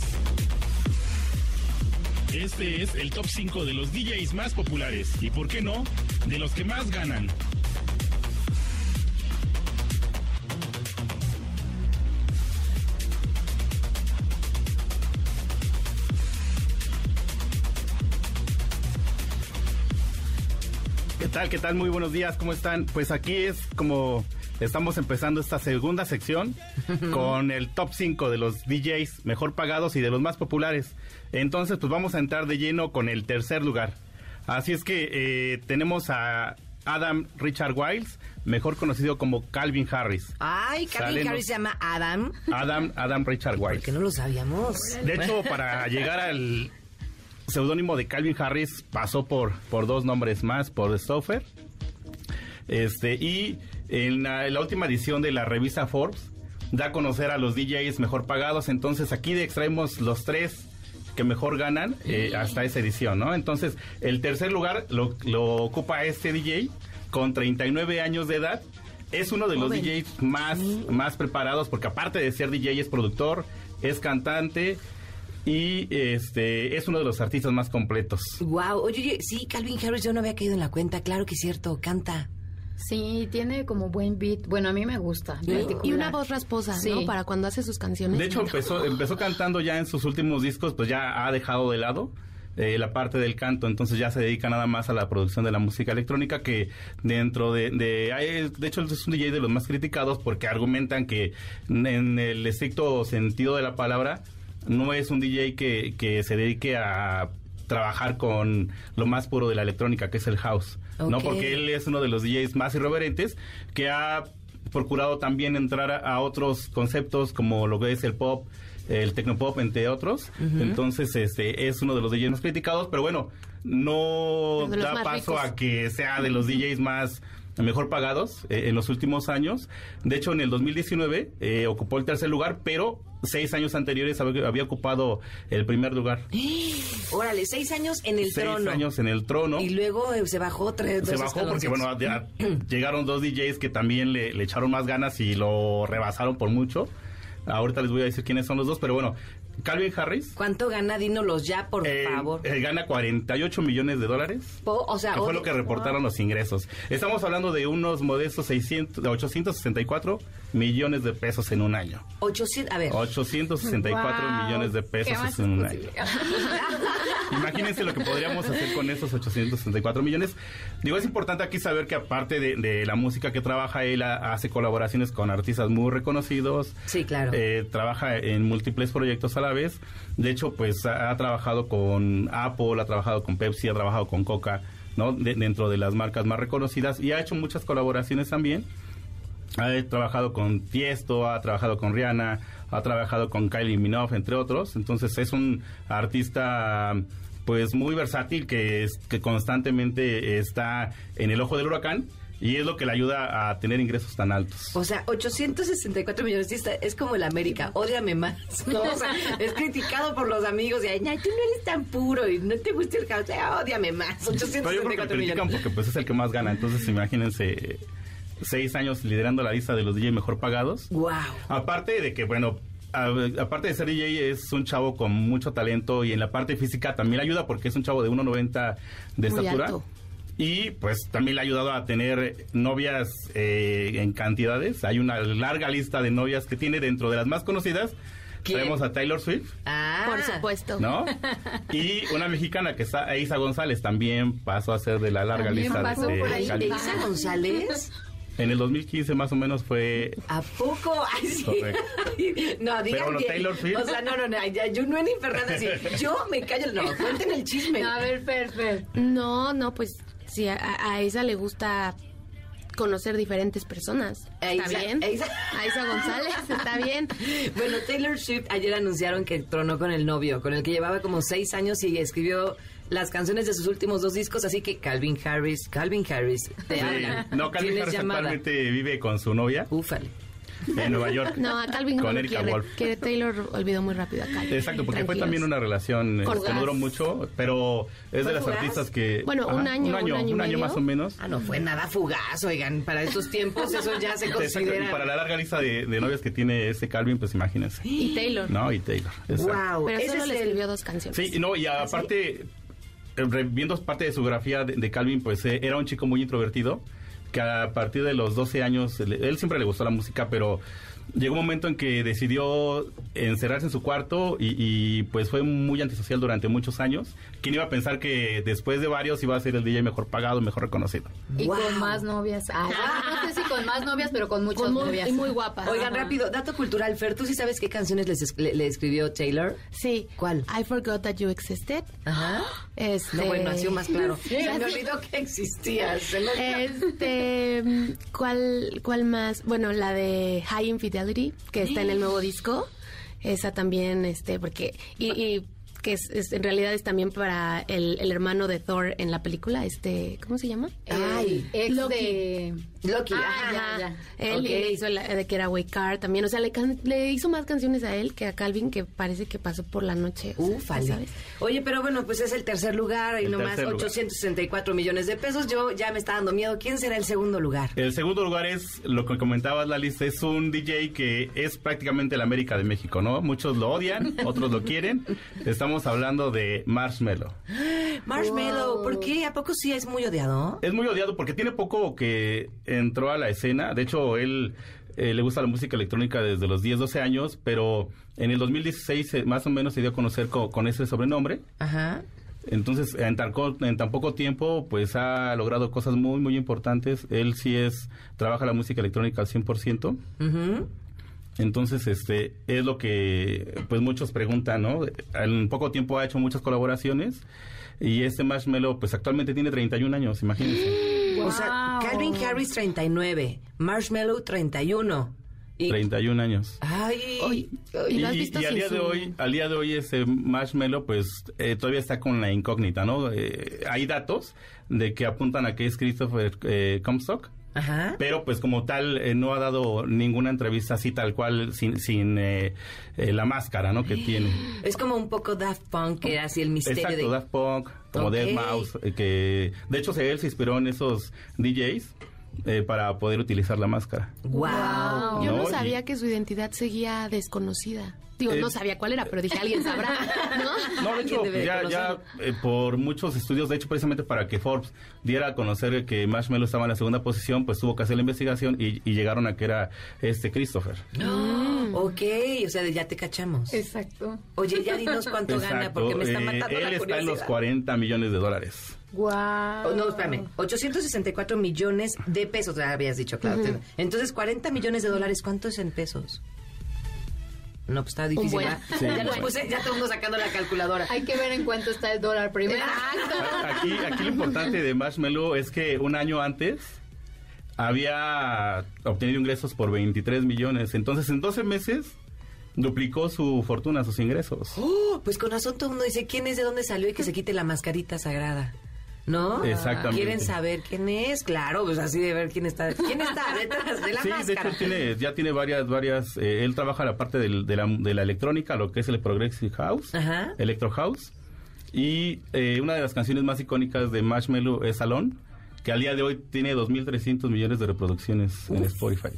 Este es el top 5 de los DJs más populares y, ¿por qué no?, de los que más ganan. Tal? ¿Qué tal? Muy buenos días, ¿cómo están? Pues aquí es como estamos empezando esta segunda sección <laughs> con el top 5 de los DJs mejor pagados y de los más populares. Entonces, pues vamos a entrar de lleno con el tercer lugar. Así es que eh, tenemos a Adam Richard Wiles, mejor conocido como Calvin Harris. Ay, Calvin Salen Harris los- se llama Adam. Adam, Adam Richard Wiles. Que no lo sabíamos. De hecho, para llegar al seudónimo de Calvin Harris pasó por, por dos nombres más, por Stoffer. Este, y en la, en la última edición de la revista Forbes da a conocer a los DJs mejor pagados. Entonces aquí extraemos los tres que mejor ganan eh, hasta esa edición, ¿no? Entonces, el tercer lugar lo, lo ocupa este DJ con 39 años de edad. Es uno de los Joven. DJs más, más preparados porque aparte de ser DJ es productor, es cantante y este es uno de los artistas más completos. Wow, oye, oye, sí, Calvin Harris, yo no había caído en la cuenta, claro que es cierto, canta. Sí, tiene como buen beat. Bueno, a mí me gusta. Y una voz rasposa, Sí. ¿no? Para cuando hace sus canciones. De hecho, empezó, empezó cantando ya en sus últimos discos, pues ya ha dejado de lado eh, la parte del canto, entonces ya se dedica nada más a la producción de la música electrónica, que dentro de... De, hay- de hecho, es un DJ de los más criticados porque argumentan que en el estricto sentido de la palabra, no es un DJ que, que se dedique a trabajar con lo más puro de la electrónica, que es el house. No, porque él es uno de los DJs más irreverentes que ha procurado también entrar a, a otros conceptos como lo que es el pop, el tecnopop, entre otros. Entonces, este es uno de los DJs más criticados, pero bueno, no da paso ricos. a que sea de los DJs más mejor pagados eh, en los últimos años. De hecho, en el 2019 eh, ocupó el tercer lugar, pero seis años anteriores había, ocupado el primer lugar. <gasps> Órale, seis años en el seis trono. años en el trono. Y luego eh, se bajó tres se bajó porque bueno ya <clears throat> llegaron dos DJs que también le, le echaron más ganas y lo rebasaron por mucho. Ahorita les voy a decir quiénes son los dos, pero bueno, Calvin Harris ¿Cuánto gana? Dínolos ya, por eh, favor. eh, gana 48 millones de dólares. Po- o sea, que fue lo que reportaron los ingresos. Estamos hablando de unos modestos 600, 864 millones de pesos en un año. 800, a ver. 864 Wow, millones de ¿qué pesos en un año. <laughs> Imagínense lo que podríamos hacer con esos 864 millones. Digo, es importante aquí saber que aparte de, de la música que trabaja, él ha- hace colaboraciones con artistas muy reconocidos. Sí, claro. Eh, trabaja en múltiples proyectos a la vez. De hecho, pues ha, ha trabajado con Apple, ha trabajado con Pepsi, ha trabajado con Coca, ¿no? De- dentro de las marcas más reconocidas y ha hecho muchas colaboraciones también. Ha trabajado con Tiesto, ha trabajado con Rihanna, ha trabajado con Kylie Minogue, entre otros. Entonces es un artista pues muy versátil que, es, que constantemente está en el ojo del huracán y es lo que le ayuda a tener ingresos tan altos. O sea, 864 millones. sí, está- Es como el América. Ódiame más. ¿no? O sea, es criticado por los amigos. Y ay, "Ay, tú no eres tan puro y no te gusta el caos. Ódiame más. Pero yo creo que lo 864 critican millones. porque pues es el que más gana. Entonces imagínense seis años liderando la lista de los DJ mejor pagados. Wow. Aparte de que, bueno, a- aparte de ser DJ, es un chavo con mucho talento y en la parte física también le ayuda porque es un chavo de 1,90 de estatura. alto. Y pues también le ha ayudado a tener novias eh, en cantidades. Hay una larga lista de novias que tiene dentro de las más conocidas. Tenemos a Taylor Swift, Ah. Por supuesto. ¿no? <laughs> y una mexicana que está, Isa González, también pasó a ser de la larga También lista pasó de, por de ahí. Cali. Isa González. En el 2015 más o menos fue ¿A poco? Ay, sí. <laughs> No, digan bueno, bien. Taylor Swift. O sea, no, no, no. Ya, yo no ni Fernández. sí. Yo me callo. No, cuenten el chisme. A ver, Fer, Fer. No, no, pues si a, a esa le gusta conocer diferentes personas. ¿Está bien? a Isa- A Isa González, está bien. <laughs> Bueno, Taylor Swift ayer anunciaron que tronó con el novio, con el que llevaba como seis años y escribió las canciones de sus últimos dos discos, así que Calvin Harris, Calvin Harris, te Sí. habla. No, Calvin Harris llamada. actualmente vive con su novia Úfale. en Nueva York. No, a Calvin con Erika quiere, Wolf. que Taylor olvidó muy rápido a Calvin. Exacto, porque fue también una relación este, que no duró mucho, pero es ¿Fue de las fugaz? artistas que... Bueno, un año, un año, un año más o menos. Ah, no fue nada fugaz, oigan, para estos tiempos eso ya se Exacto, y considera. para la larga lista de, de novias que tiene este Calvin, pues imagínense. Y Taylor. ¿No? Y Taylor. exacto. Wow, Pero ese solo es le el- escribió dos canciones. Sí, no, y aparte, viendo parte de su grafía de, Calvin, pues eh, era un chico muy introvertido, que a partir de los 12 años, él siempre le gustó la música, pero llegó un momento en que decidió encerrarse en su cuarto y, y, pues fue muy antisocial durante muchos años. ¿Quién iba a pensar que después de varios iba a ser el DJ mejor pagado, mejor reconocido? Y Wow. con más novias. Ay, no sé si con más novias, pero con muchas Con muy, novias. y muy guapa. Oigan, Ajá. rápido, dato cultural, Fer, ¿tú sí sabes qué canciones les le, le escribió Taylor? Sí. ¿Cuál? I forgot that you existed. Ajá. Este... No, bueno, así más claro. <laughs> Sí. Se me olvidó que existías. Este, ¿cuál, ¿cuál más? Bueno, la de High Infidelity, que está en el nuevo disco. Esa también, este, porque, y, y que es, es- en realidad es también para el, el hermano de Thor en la película, este, ¿cómo se llama? Ay, Ex Loki. de... Loki, Ah, ajá. ya, ya. Él le hizo la de que era Car también, o sea, le, can- le hizo más canciones a él que a Calvin, que parece que pasó por la noche. o sea, Ufale. ¿sabes? Oye, pero bueno, pues es el tercer lugar y El nomás tercer lugar. 864 millones de pesos. Yo ya me está dando miedo. ¿Quién será el segundo lugar? El segundo lugar es, lo que comentabas, la lista, es un DJ que es prácticamente la América de México, ¿no? Muchos lo odian, otros lo quieren. Estamos hablando de Marshmello. Marshmello, ¿por qué? ¿A poco sí es muy odiado? Es muy odiado porque tiene poco que entró a la escena. De hecho, él eh, le gusta la música electrónica desde los 10, 12 años, pero en el 2016 eh, más o menos se dio a conocer co- con ese sobrenombre. Ajá. Entonces, en tan, co- en tan poco tiempo, pues ha logrado cosas muy, muy importantes. Él sí es, trabaja la música electrónica al 100%. Ujú. Entonces, este, es lo que, pues muchos preguntan, ¿no? En poco tiempo ha hecho muchas colaboraciones y este Marshmello, pues actualmente tiene 31 años, imagínense. <gasps> O sea, Wow. Calvin Harris 39, Marshmello 31. Y, 31 años. ay, Y, ¿y y- visto y al día de hoy, al día de hoy ese Marshmello, pues eh, todavía está con la incógnita, ¿no? Eh, hay datos de que apuntan a que es Christopher eh, Comstock, ajá. pero pues como tal eh, no ha dado ninguna entrevista así tal cual sin, sin eh, eh, la máscara, ¿no? Que <gasps> tiene. Es como un poco Daft Punk, que era así el misterio Exacto, de... Daft Punk, como Ok. Dead Mouse, eh, que de hecho se- él se inspiró en esos DJs eh, para poder utilizar la máscara. Wow. Yo no, No, y- sabía que su identidad seguía desconocida. Digo, Eh, no sabía cuál era, pero dije, alguien sabrá, ¿no? <laughs> No, de hecho, debe ya, ya eh, por muchos estudios, de hecho, precisamente para que Forbes diera a conocer que Marshmello estaba en la segunda posición, pues tuvo que hacer la investigación y, y llegaron a que era este Christopher. Ok, o sea, ya te cachamos. Exacto. Oye, ya dinos cuánto gana, porque me está eh, matando él la está en los curiosidad. 40 millones de dólares. Wow. Oh, no, espérame. 864 millones de pesos, ya habías dicho, claro. Entonces, 40 millones de dólares, ¿cuánto es en pesos? No, pues está difícil. Sí, ya los puse, ya todo el mundo sacando la calculadora. Hay que ver en cuánto está el dólar primero. Aquí, aquí lo importante de Marshmello es que un año antes había obtenido ingresos por 23 millones. Entonces, en 12 meses duplicó su fortuna, sus ingresos. Oh, pues con razón todo el mundo dice quién es, de dónde salió y que se quite la mascarita sagrada. ¿No? Exactamente. ¿Quieren saber quién es? Claro, pues así de ver quién está, quién está <laughs> detrás de la Sí, de máscara. hecho tiene, ya tiene varias, varias, eh, él trabaja la parte del- de, la, de la electrónica, lo que es el Progressive House, Ajá. Electro House, y eh, una de las canciones más icónicas de Marshmello es Salón, que al día de hoy tiene 2.300 millones de reproducciones en Spotify.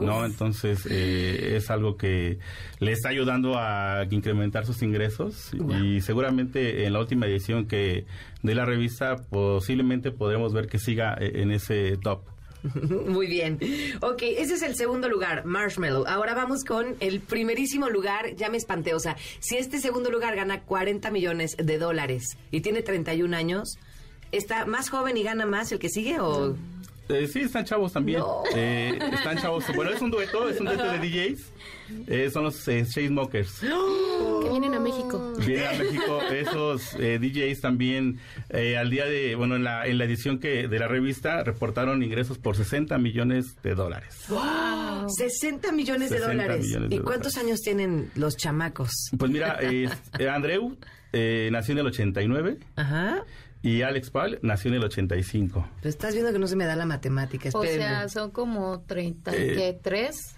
¿no? Entonces eh, es algo que le está ayudando a incrementar sus ingresos y seguramente en la última edición que de la revista posiblemente podremos ver que siga eh, en ese top. <laughs> Muy bien. Ok, ese es el segundo lugar, Marshmallow. Ahora vamos con el primerísimo lugar, ya me espanté. O sea, si este segundo lugar gana 40 millones de dólares y tiene 31 años, ¿está más joven y gana más el que sigue o...? Eh, sí, están chavos también. No. Eh, están chavos. Bueno, es un dueto, es un dueto de DJs. Eh, son los eh, Chainsmokers. Que vienen a México. Vienen a México esos eh, DJs también eh, al día de, bueno, en la, en la edición que de la revista reportaron ingresos por 60 millones de dólares. 60 millones de 60 dólares. millones de ¿Y cuántos dólares. años tienen los chamacos? Pues mira, Andreu eh, nació en el 89 Ajá. Y Alex Paul nació en el 85. Pero estás viendo que no se me da la matemática. O espérenme. sea, son como 33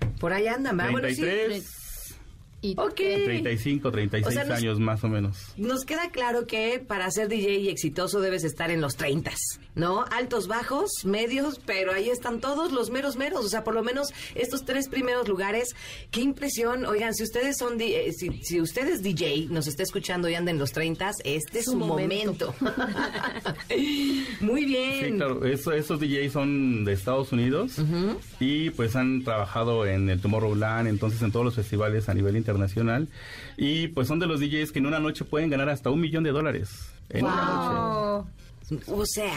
Eh, por ahí. Bueno, sí. 33, y Ok. 35, 36 O sea, nos- años más o menos. Nos queda claro que para ser DJ y exitoso debes estar en los 30, ¿no? Altos, bajos, medios, pero ahí están todos los meros meros. O sea, por lo menos estos tres primeros lugares. Qué impresión. Oigan, si ustedes son, di- eh, si, si usted es DJ, nos está escuchando y anda en los 30, este es Su su momento. <laughs> Muy bien. Sí, claro, eso- esos DJs son de Estados Unidos y pues han trabajado en el Tomorrowland, entonces en todos los festivales a nivel internacional y pues son de los DJs que en una noche pueden ganar hasta un millón de dólares. En una noche. O sea,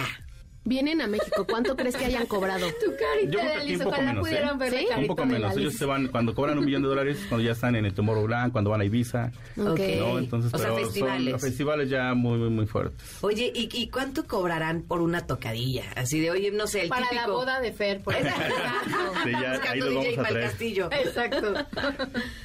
Vienen a México. ¿Cuánto crees que hayan cobrado? <laughs> tu carita Yo creo de que aquí Alice, un poco ojalá menos, pudieran ¿eh? ver Un poco menos, ellos se van, cuando cobran un millón de dólares, cuando ya están en el Tomorrowland, cuando van a Ibiza, ok. ¿no? Entonces, o sea, festivales. son festivales ya muy, muy, muy fuertes. Oye, ¿y, y cuánto cobrarán por una tocadilla? Así de, oye, no sé, el Para típico... la boda de Fer, por ejemplo. <laughs> Sí, ya, ahí DJ vamos a para el traer. castillo. Exacto.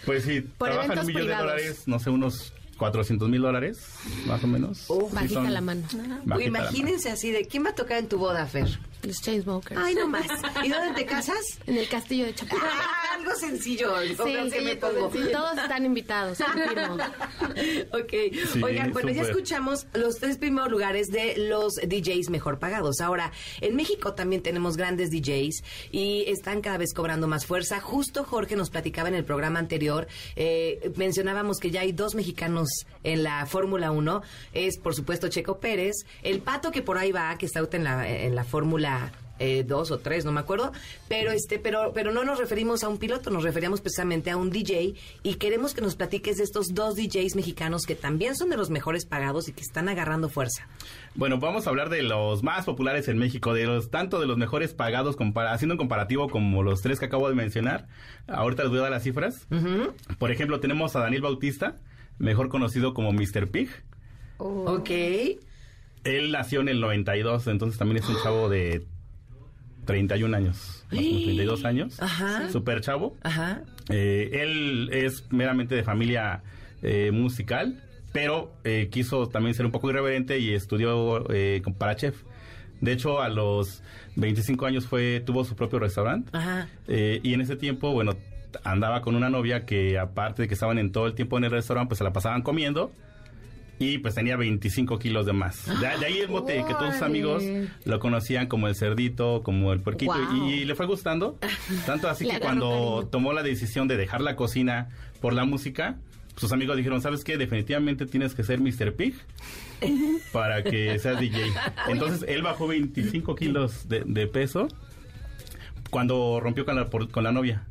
Pues sí, Por trabajan eventos un millón privados. de dólares, no sé, unos 400 mil dólares, más o menos. Oh, Sí Bajita son- la mano. bajita la mano. Imagínense así de, ¿quién va a tocar en tu boda, Fer? Los Chainsmokers. Ay, no más. ¿Y dónde te casas? <laughs> En el castillo de Chapultepec. Ah, algo sencillo. Sí, que me pongo. todos están invitados. <laughs> Ok. Sí, Oigan, bueno, ya escuchamos los tres primeros lugares de los DJs mejor pagados. Ahora, en México también tenemos grandes DJs y están cada vez cobrando más fuerza. Justo Jorge nos platicaba en el programa anterior, eh, mencionábamos que ya hay dos mexicanos en la Fórmula 1. Es, por supuesto, Checo Pérez. El Pato que por ahí va, que está en la, en la Fórmula eh, dos o tres, no me acuerdo, pero este, pero, pero no nos referimos a un piloto, nos referíamos precisamente a un DJ y queremos que nos platiques de estos dos DJs mexicanos que también son de los mejores pagados y que están agarrando fuerza. Bueno, vamos a hablar de los más populares en México, de los tanto de los mejores pagados, compara- haciendo un comparativo como los tres que acabo de mencionar. Ahorita les voy a dar las cifras. Por ejemplo, tenemos a Daniel Bautista, mejor conocido como Mr. Pig. Ok. Él nació en el 92, entonces también es un chavo de 31 años, más o menos 32 <gasps> años. Ajá. Super chavo. Ajá. Eh, él es meramente de familia eh, musical, pero eh, quiso también ser un poco irreverente y estudió eh, para chef. De hecho, a los 25 años fue tuvo su propio restaurante. Ajá. Eh, y en ese tiempo, bueno, andaba con una novia que aparte de que estaban en todo el tiempo en el restaurante, pues se la pasaban comiendo. Y pues tenía 25 kilos de más. De, de ahí el mote, que todos sus amigos lo conocían como el cerdito, como el puerquito. Y, y le fue gustando. Tanto así <laughs> que cuando cariño. tomó la decisión de dejar la cocina por la música, sus amigos dijeron, ¿sabes qué? Definitivamente tienes que ser Mr. Pig <laughs> para que seas DJ. Entonces él bajó 25 kilos de, de peso cuando rompió con la, por- con la novia.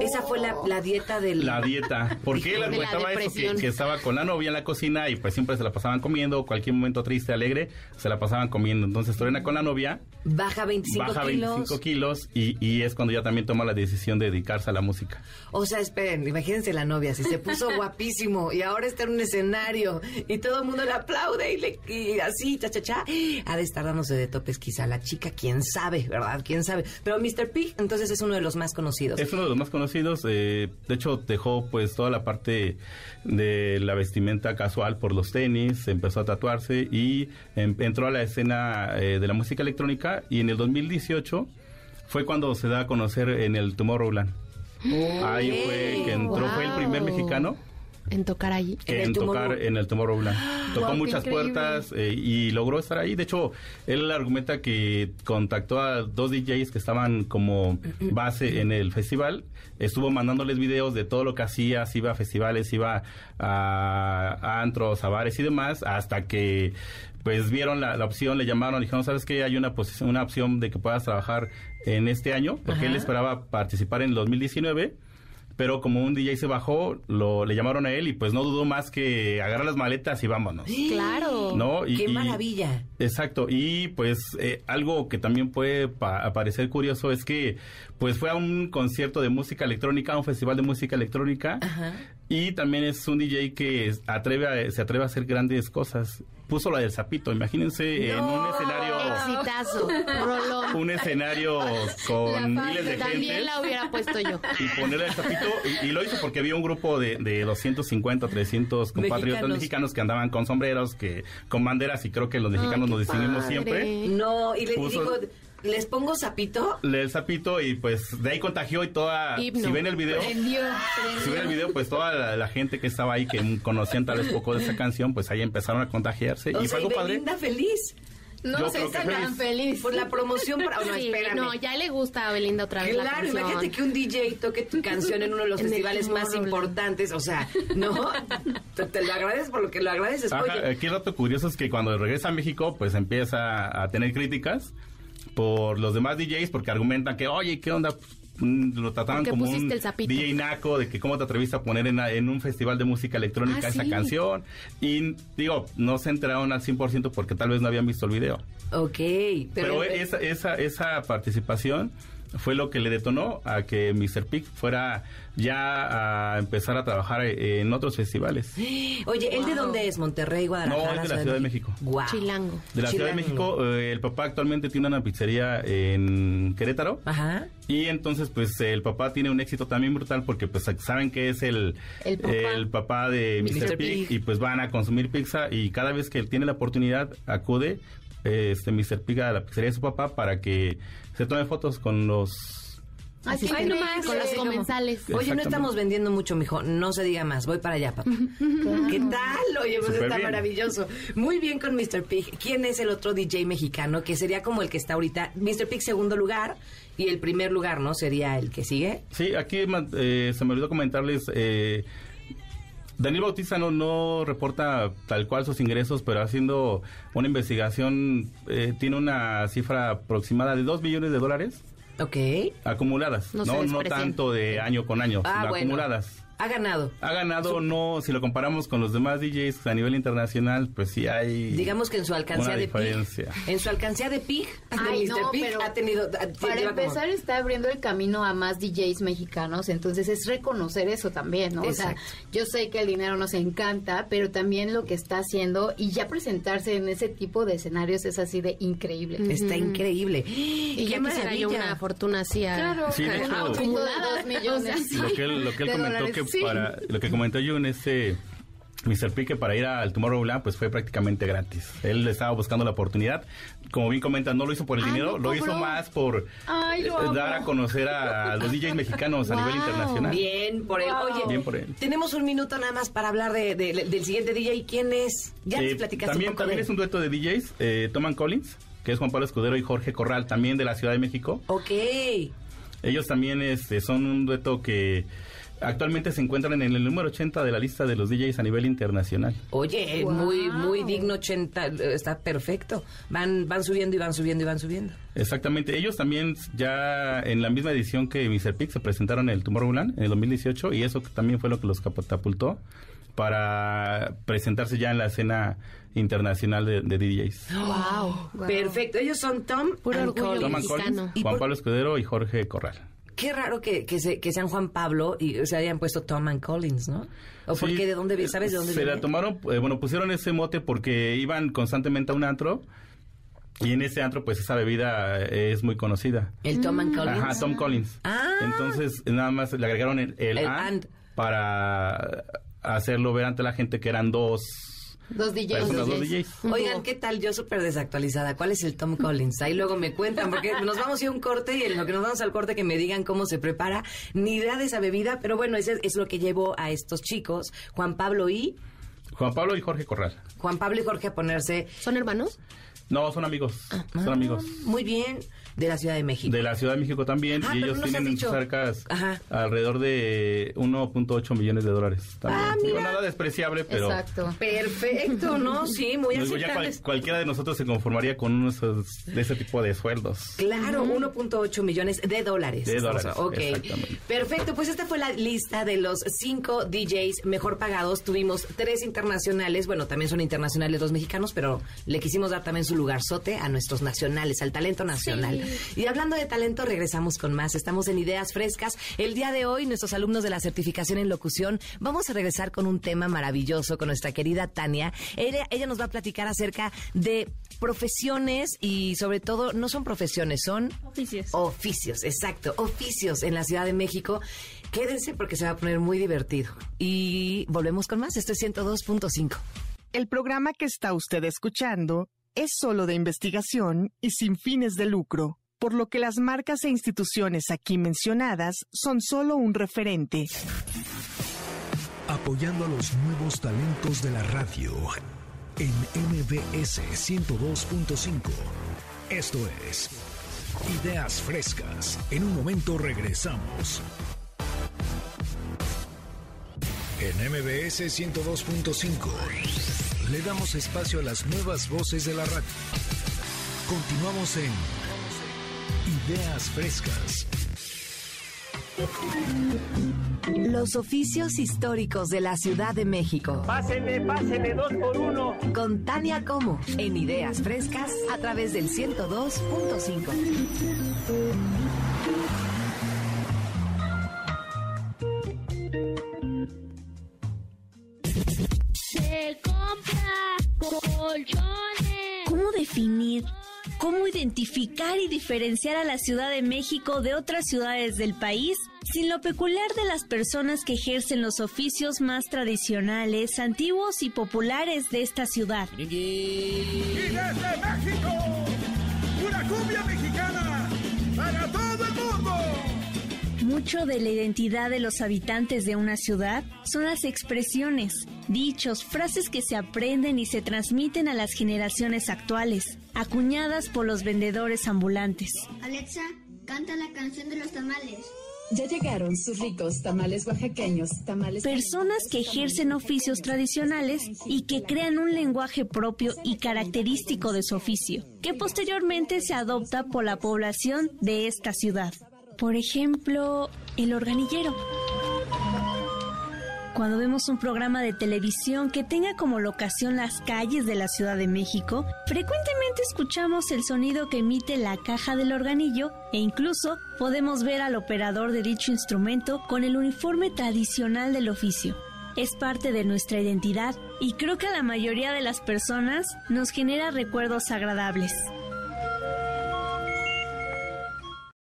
Esa fue la, la dieta del... La dieta. Porque él argumentaba eso, que, que estaba con la novia en la cocina y pues siempre se la pasaban comiendo, cualquier momento triste, alegre, se la pasaban comiendo. Entonces Torena con la novia Baja 25 baja kilos. 25 kilos y, y es cuando ya también toma la decisión de dedicarse a la música. O sea, esperen, imagínense la novia, si se puso <laughs> guapísimo y ahora está en un escenario y todo el mundo le aplaude y, le, y así, cha, cha, cha, ha de estar dándose de topes quizá la chica, quién sabe, ¿verdad? ¿Quién sabe? Pero Mr. Pig entonces es uno de los más conocidos. Es uno de los más conocidos. eh, de hecho, dejó pues toda la parte de la vestimenta casual por los tenis, empezó a tatuarse y em- entró a la escena eh, de la música electrónica y en el 2018 fue cuando se da a conocer en el Tomorrowland. Ahí fue que entró, fue el primer mexicano En tocar allí. en, tocar en el Tomorrowland. <gasps> Tocó Wow, muchas increíble. puertas eh, y logró estar ahí. De hecho, él argumenta que contactó a dos DJs que estaban como base en el festival. Estuvo mandándoles videos de todo lo que hacía, si iba a festivales, iba a, a antros, a bares y demás, hasta que pues vieron la, la opción, le llamaron, dijeron, ¿sabes qué? Hay una, posición, una opción de que puedas trabajar en este año, porque él esperaba participar en el 2019 pero como un DJ se bajó, lo, le llamaron a él y pues no dudó más que agarrar las maletas y vámonos. Claro. ¿No? Y- ¡Qué y- maravilla! Exacto, y pues eh, algo que también puede pa- parecer curioso es que pues fue a un concierto de música electrónica, a un festival de música electrónica, y también es un DJ que atreve a- se atreve a hacer grandes cosas. Puso la del sapito, imagínense en un escenario Exitazo. Rolón. un escenario con La miles de También gente la hubiera puesto yo. y ponerle el sapito y, y lo hizo porque había un grupo de, de 250 300 compatriotas Mexicanos. mexicanos. que andaban con sombreros que con banderas y creo que los mexicanos nos distinguimos siempre No, y le Puso- digo, ¿les pongo sapito? le el sapito y pues de ahí contagió y toda si ven el video Prendió, si ven el video pues toda la, la gente que estaba ahí que conocían tal vez poco de esa canción pues ahí empezaron a contagiarse O y sea, fue y algo padre Belinda feliz. No Yo que está tan feliz. Por la promoción para... No, Sí, espérame. no, ya le gusta a Belinda otra vez la Claro, imagínate que un DJ toque tu canción en uno de los <laughs> En festivales más importantes, o sea, ¿no? <laughs> te, te lo agradeces por lo que lo agradeces. Ajá, Oye, aquí el dato curioso es que cuando regresa a México, pues empieza a tener críticas por los demás DJs porque argumentan que, oye, ¿qué onda? Mm, Lo trataban ¿Por qué como un el? DJ naco, de que cómo te atreviste a poner en, en un festival de música electrónica Ah, esa sí. canción. Y digo, no se enteraron al 100% porque tal vez no habían visto el video. ok, Pero, pero... esa, esa, esa participación fue lo que le detonó a que Mr. Pig fuera ya a empezar a trabajar eh, en otros festivales. <gasps> Oye, ¿él de dónde es? ¿Monterrey, Guadalajara? No, es de la Ciudad de México. Guau. Chilango. De la Ciudad de. México, eh, el papá actualmente tiene una pizzería en Querétaro. Ajá. Y entonces, pues, el papá tiene un éxito también brutal porque, pues, saben que es el, El papá. el papá de Mr. Mr. Pig, Pig. y pues van a consumir pizza y cada vez que él tiene la oportunidad acude este Mr. Pig a la pizzería de su papá para que se tome fotos con los... Qué Ay, no más, Con los así comensales. Oye, no estamos vendiendo mucho, mijo. No se diga más. Voy para allá, papá. ¿Qué tal? Oye, pues está bien. maravilloso. Muy bien con Mr. Pig. ¿Quién es el otro DJ mexicano? Que sería como el que está ahorita. Mr. Pig, segundo lugar. Y el primer lugar, ¿no? Sería el que sigue. Sí, aquí eh, se me olvidó comentarles... Eh, Daniel Bautista no, no reporta tal cual sus ingresos, pero haciendo una investigación eh, tiene una cifra aproximada de 2 millones de dólares Ok. acumuladas, No no, no, tanto de año con año, Ah, bueno. acumuladas. Ha ganado. Ha ganado, no, si lo comparamos con los demás DJs a nivel internacional, pues sí hay Digamos que en su alcancía de diferencia. Pig. En su alcancía de Pig. <laughs> Ay, Mr. no, Pig pero ha tenido. ha- Para como- empezar está abriendo el camino a más DJs mexicanos, entonces es reconocer eso también, ¿no? O Exacto. sea, yo sé que el dinero nos encanta, pero también lo que está haciendo y ya presentarse en ese tipo de escenarios es así de increíble. Está increíble. Y ya quisiera yo una fortuna así. a- Claro, Sí, de hecho- Ah, acumulada dos <laughs> millones. Lo que él, lo que él de comentó que Sí. para lo que comentó yo en ese Mr. Pique para ir al Tomorrowland pues fue prácticamente gratis. Él estaba buscando la oportunidad. Como bien comentan, no lo hizo por el dinero, ¿no lo hizo más por Ay, eh, dar a conocer a, los DJs mexicanos a nivel internacional. Bien por él. Oye, Bien por él. tenemos un minuto nada más para hablar de, de- del siguiente DJ. ¿Quién es? Ya les Eh, platicaste también un poco también de es un dueto de DJs, eh, Toman Collins, que es Juan Pablo Escudero y Jorge Corral, también de la Ciudad de México. Ok. Ellos también este, son un dueto que actualmente se encuentran en el número 80 de la lista de los DJs a nivel internacional. Oye, Wow. muy muy digno 80, eh, está perfecto. Van van subiendo y van subiendo y van subiendo. Exactamente, ellos también ya en la misma edición que Mr. Pig se presentaron en el Tomorrowland en el 2018 y eso también fue lo que los catapultó para presentarse ya en la escena internacional de, de DJs. Wow. <gasps> Perfecto. Ellos son Tom Puro and orgullo. Collins, ¿Y Juan por- Pablo Escudero y Jorge Corral. Qué raro que, que, se- que sean Juan Pablo y se hayan puesto Tom and Collins, ¿no? ¿O por Sí, qué? ¿De dónde vi- ¿Sabes de dónde Se la tomaron, eh, bueno, pusieron ese mote porque iban constantemente a un antro Y en ese antro, pues esa bebida es muy conocida. El Tom and Collins. Ajá, Tom Collins. Ah. Entonces, nada más le agregaron el, el El and and. para hacerlo ver ante la gente que eran dos Dos DJs. personas, dos DJs. DJs. Oigan, ¿qué tal? Yo súper desactualizada. ¿Cuál es el Tom Collins? Ahí luego me cuentan, porque nos vamos a ir a un corte y en lo que nos vamos al corte que me digan cómo se prepara. Ni idea de esa bebida, pero bueno, ese es lo que llevó a estos chicos, Juan Pablo y... Juan Pablo y Jorge Corral. Juan Pablo y Jorge a ponerse... ¿Son hermanos? No, son amigos. son Ah, amigos. Muy bien, de la Ciudad de México. De la Ciudad de México también. Ah, y ellos tienen en sus arcas Ajá. alrededor de 1.8 millones de dólares. También. Ah, Digo, nada despreciable, pero... Exacto. Perfecto, ¿no? <laughs> Sí, muy Digo, ya cual- cualquiera de nosotros se conformaría con uno de, esos- de ese tipo de sueldos. Claro, 1.8 millones de dólares. De dólares, Ok. exactamente. Perfecto, pues esta fue la lista de los cinco DJs mejor pagados. Tuvimos tres internacionales, bueno, también son internacionales los mexicanos, pero le quisimos dar también su lugarzote a nuestros nacionales, al talento nacional. Y hablando de talento, regresamos con más. Estamos en Ideas Frescas. El día de hoy, nuestros alumnos de la certificación en locución, vamos a regresar con un tema maravilloso con nuestra querida Tania. Ella, ella nos va a platicar acerca de profesiones y sobre todo, no son profesiones, son Oficios. Oficios, exacto, oficios en la Ciudad de México. Quédense porque se va a poner muy divertido. Y volvemos con más. Esto es 102.5. El programa que está usted escuchando es solo de investigación y sin fines de lucro, por lo que las marcas e instituciones aquí mencionadas son solo un referente. Apoyando a los nuevos talentos de la radio en MBS 102.5. Esto es Ideas Frescas. En un momento regresamos. En MBS 102.5 le damos espacio a las nuevas voces de la radio. Continuamos en Ideas Frescas. Los oficios históricos de la Ciudad de México. Pásenle, pásenle, dos por uno. Con Tania Como, en Ideas Frescas, a través del 102.5. Compra colchones. ¿Cómo definir? ¿Cómo identificar y diferenciar a la Ciudad de México de otras ciudades del país sin lo peculiar de las personas que ejercen los oficios más tradicionales, antiguos y populares de esta ciudad? Y desde México, una cumbia mexicana para todo el mundo. Mucho de la identidad de los habitantes de una ciudad son las expresiones, dichos, frases que se aprenden y se transmiten a las generaciones actuales, acuñadas por los vendedores ambulantes. Alexa, canta la canción de los tamales. Ya llegaron sus ricos tamales oaxaqueños, tamales... Personas que ejercen oficios tradicionales y que crean un lenguaje propio y característico de su oficio, que posteriormente se adopta por la población de esta ciudad. Por ejemplo, el organillero. Cuando vemos un programa de televisión que tenga como locación las calles de la Ciudad de México, frecuentemente escuchamos el sonido que emite la caja del organillo e incluso podemos ver al operador de dicho instrumento con el uniforme tradicional del oficio. Es parte de nuestra identidad y creo que a la mayoría de las personas nos genera recuerdos agradables.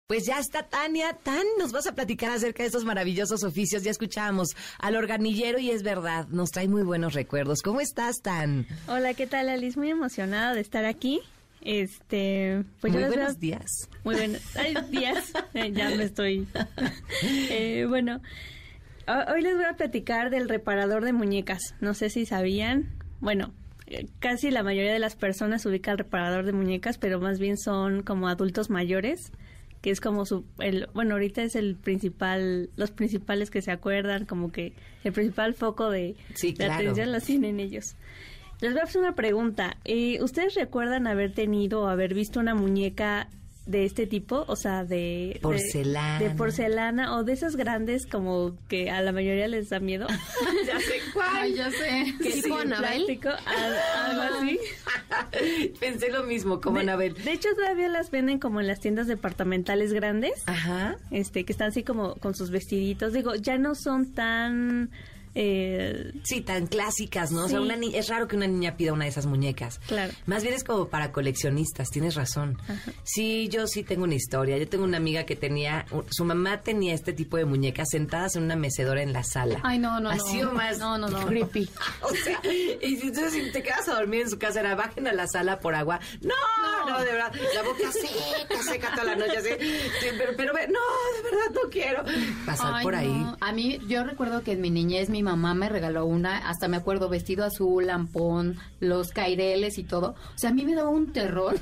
Pues ya está Tania. Tan, nos vas a platicar acerca de estos maravillosos oficios. Ya escuchábamos al organillero y es verdad, nos trae muy buenos recuerdos. ¿Cómo estás, Tan? Hola, ¿qué tal, Alice? Muy emocionada de estar aquí. Este, pues muy yo buenos días. Muy buenos ay, <laughs> días. Ya me estoy. Eh, bueno, ho- hoy les voy a platicar del reparador de muñecas. No sé si sabían. Bueno, eh, casi la mayoría de las personas ubica al reparador de muñecas, pero más bien son como adultos mayores, es como su. El, bueno, ahorita es el principal, los principales que se acuerdan, como que el principal foco de, Sí, de claro. atención las tienen ellos. Les voy a hacer una pregunta. Eh, ¿Ustedes recuerdan haber tenido o haber visto una muñeca de este tipo? O sea, de... Porcelana. De, porcelana o de esas grandes como que a la mayoría les da miedo. <laughs> ya sé cuál. Ay, ya sé. Que ¿Tipo sí, Anabel? plástico, al- algo así. <laughs> Pensé lo mismo, como de, Anabel. De hecho, todavía las venden como en las tiendas departamentales grandes. Ajá. Este, que están así como con sus vestiditos. Digo, ya no son tan Eh, Sí, tan clásicas, ¿no? O sea, una ni- es raro que una niña pida una de esas muñecas. Claro. Más bien es como para coleccionistas, tienes razón. Sí, yo sí tengo una historia. Yo tengo una amiga que tenía, su mamá tenía este tipo de muñecas sentadas en una mecedora en la sala. Ay, no, no, Así no. o más. No, no, no. Creepy. <laughs> <laughs> o sea, y entonces si te quedas a dormir en su casa, era bajen a la sala por agua. No, no, de verdad. La boca seca, seca toda la noche así. Sí, pero, pero, no, de verdad no quiero pasar Ay, por ahí. no. A mí, yo recuerdo que en mi niñez mi mamá me regaló una, hasta me acuerdo, vestido azul, lampón, los caireles y todo. O sea, a mí me daba un terror.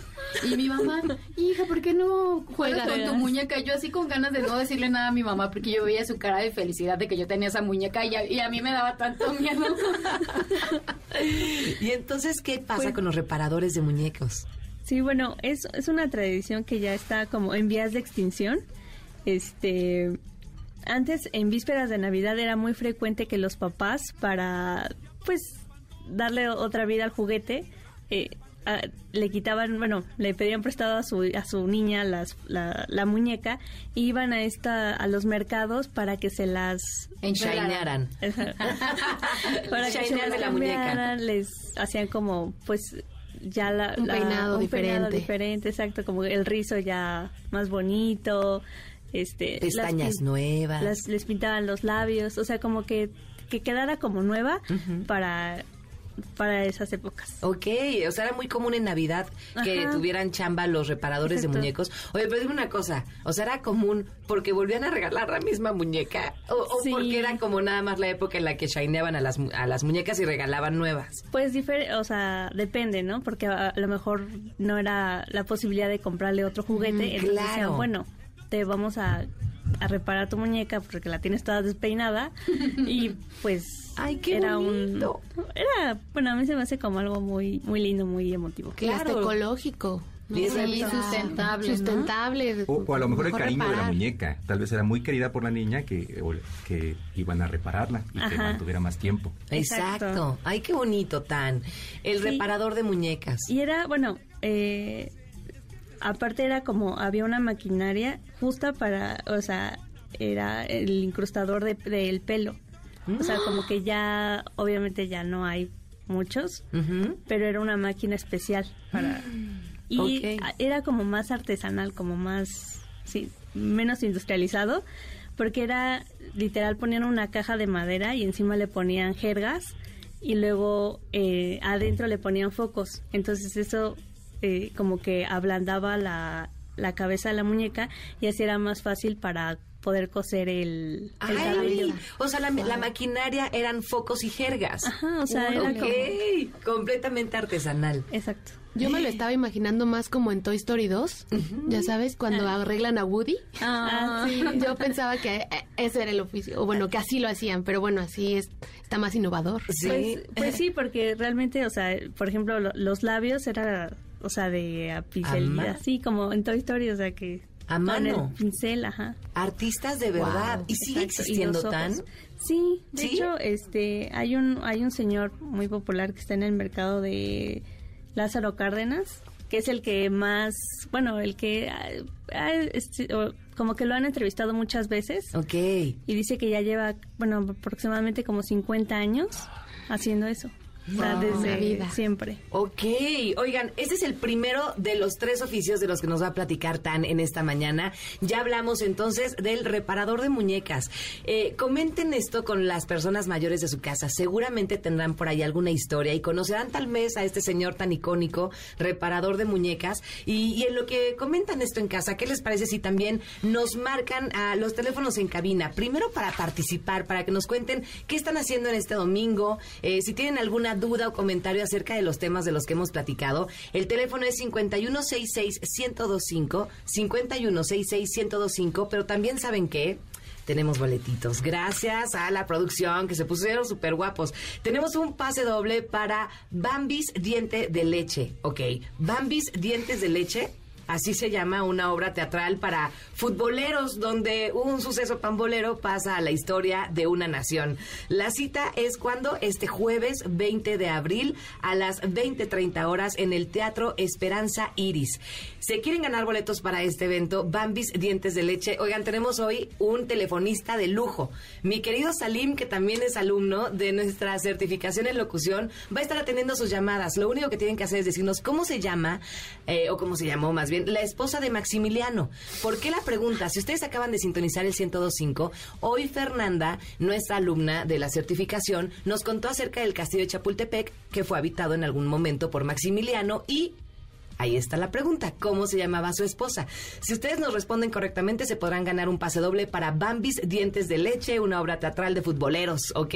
Y mi mamá, hija, ¿por qué no juegas con tu muñeca? Yo así con ganas de no decirle nada a mi mamá, porque yo veía su cara de felicidad de que yo tenía esa muñeca y a, y a mí me daba tanto <laughs> miedo. <laughs> Y entonces, ¿qué pasa Pues- con los reparadores de muñecos? Sí, bueno, es, es una tradición que ya está como en vías de extinción. Este, antes, en vísperas de Navidad, era muy frecuente que los papás, para, pues, darle otra vida al juguete, eh, a- le quitaban, bueno, le pedían prestado a su, a su niña las, la, la muñeca y iban a esta, a los mercados para que se las Shinearan. <laughs> para que se las la muñeca. les hacían como, pues, ya la, Un la- peinado un peinado diferente. diferente, exacto, como el rizo ya más bonito, este, Pestañas nuevas. las- les pintaban los labios, o sea, como que, que quedara como nueva para, para esas épocas. Ok, o sea, era muy común en Navidad que Ajá. tuvieran chamba los reparadores Exacto. de muñecos. Oye, pero dime una cosa, o sea, era común porque volvían a regalar la misma muñeca o, o Sí. porque era como nada más la época en la que shineaban a las, a las muñecas y regalaban nuevas. Pues, o sea, depende, ¿no? Porque a, a lo mejor no era la posibilidad de comprarle otro juguete, Mm, entonces claro. decían, bueno, te vamos a, a reparar tu muñeca porque la tienes toda despeinada <laughs> y pues Ay, qué era bonito. un era bueno a mí se me hace como algo muy muy lindo muy emotivo Y hasta Claro. ecológico. ¿no? Sí, sustentable. O, o a lo mejor, el cariño de la muñeca. Tal vez era muy querida por la niña que, o que iban a repararla y que Ajá. mantuviera más tiempo. Exacto. Exacto. Ay, qué bonito, Tan. El Sí. reparador de muñecas. y era bueno eh, aparte era como había una maquinaria justa para o sea era el incrustador de- del pelo. O sea como que ya obviamente ya no hay muchos pero era una máquina especial para y Ok. a- era como más artesanal como más sí menos industrializado porque era literal ponían una caja de madera y encima le ponían jergas y luego eh, adentro le ponían focos. Entonces eso eh, como que ablandaba la, la cabeza de la muñeca y así era más fácil para poder coser el, el cabello. Ay, o sea, la, la maquinaria eran focos y jergas. Ajá, o sea, era Ok, como... completamente artesanal. Exacto. Yo me lo estaba imaginando más como en Toy Story 2, ya sabes, cuando arreglan a Woody. Ah, sí. Yo pensaba que eh, ese era el oficio, o bueno, que así lo hacían, pero bueno, así es, está más innovador. Pues, pues sí, porque realmente, o sea, por ejemplo, lo- los labios era, o sea, de a ¿A pincelía, mano? así como en Toy Story, o sea, que ¿A mano? el pincel, ajá. Artistas de verdad. ¿Y sigue Exacto, existiendo tan? Sí, de ¿Sí? hecho, este, hay un, hay un señor muy popular que está en el mercado de Lázaro Cárdenas, que es el que más, bueno, el que ah, ah, este, o- como que lo han entrevistado muchas veces. Ok. Y dice que ya lleva, bueno, aproximadamente como 50 años haciendo eso. O sea, Wow. desde Una vida. siempre. Ok, oigan, este es el primero de los tres oficios de los que nos va a platicar Tan en esta mañana. Ya hablamos entonces del reparador de muñecas. Eh, comenten esto con las personas mayores de su casa. Seguramente tendrán por ahí alguna historia y conocerán tal vez a este señor tan icónico, reparador de muñecas. Y, y en lo que comentan esto en casa, ¿qué les parece si también nos marcan a los teléfonos en cabina? Primero para participar, para que nos cuenten qué están haciendo en este domingo, eh, si tienen alguna duda o comentario acerca de los temas de los que hemos platicado. El teléfono es 5166-1025, 5166-1025, pero también saben que tenemos boletitos. Gracias a la producción que se pusieron súper guapos. Tenemos un pase doble para Bambis Diente de Leche. Ok, Bambis Dientes de Leche Así se llama una obra teatral para futboleros donde un suceso pambolero pasa a la historia de una nación. La cita es cuando este jueves 20 de abril a las 20:30 horas en el Teatro Esperanza Iris. Se quieren ganar boletos para este evento, Bambis Dientes de Leche. Oigan, tenemos hoy un telefonista de lujo. Mi querido Salim, que también es alumno de nuestra certificación en locución, va a estar atendiendo sus llamadas. Lo único que tienen que hacer es decirnos cómo se llama, eh, o cómo se llamó más bien, la esposa de Maximiliano. ¿Por qué la pregunta? Si ustedes acaban de sintonizar el 1025, hoy Fernanda, nuestra alumna de la certificación, nos contó acerca del castillo de Chapultepec, que fue habitado en algún momento por Maximiliano y Ahí está la pregunta, ¿cómo se llamaba su esposa? Si ustedes nos responden correctamente, se podrán ganar un pase doble para Bambis Dientes de Leche, una obra teatral de futboleros, ¿ok?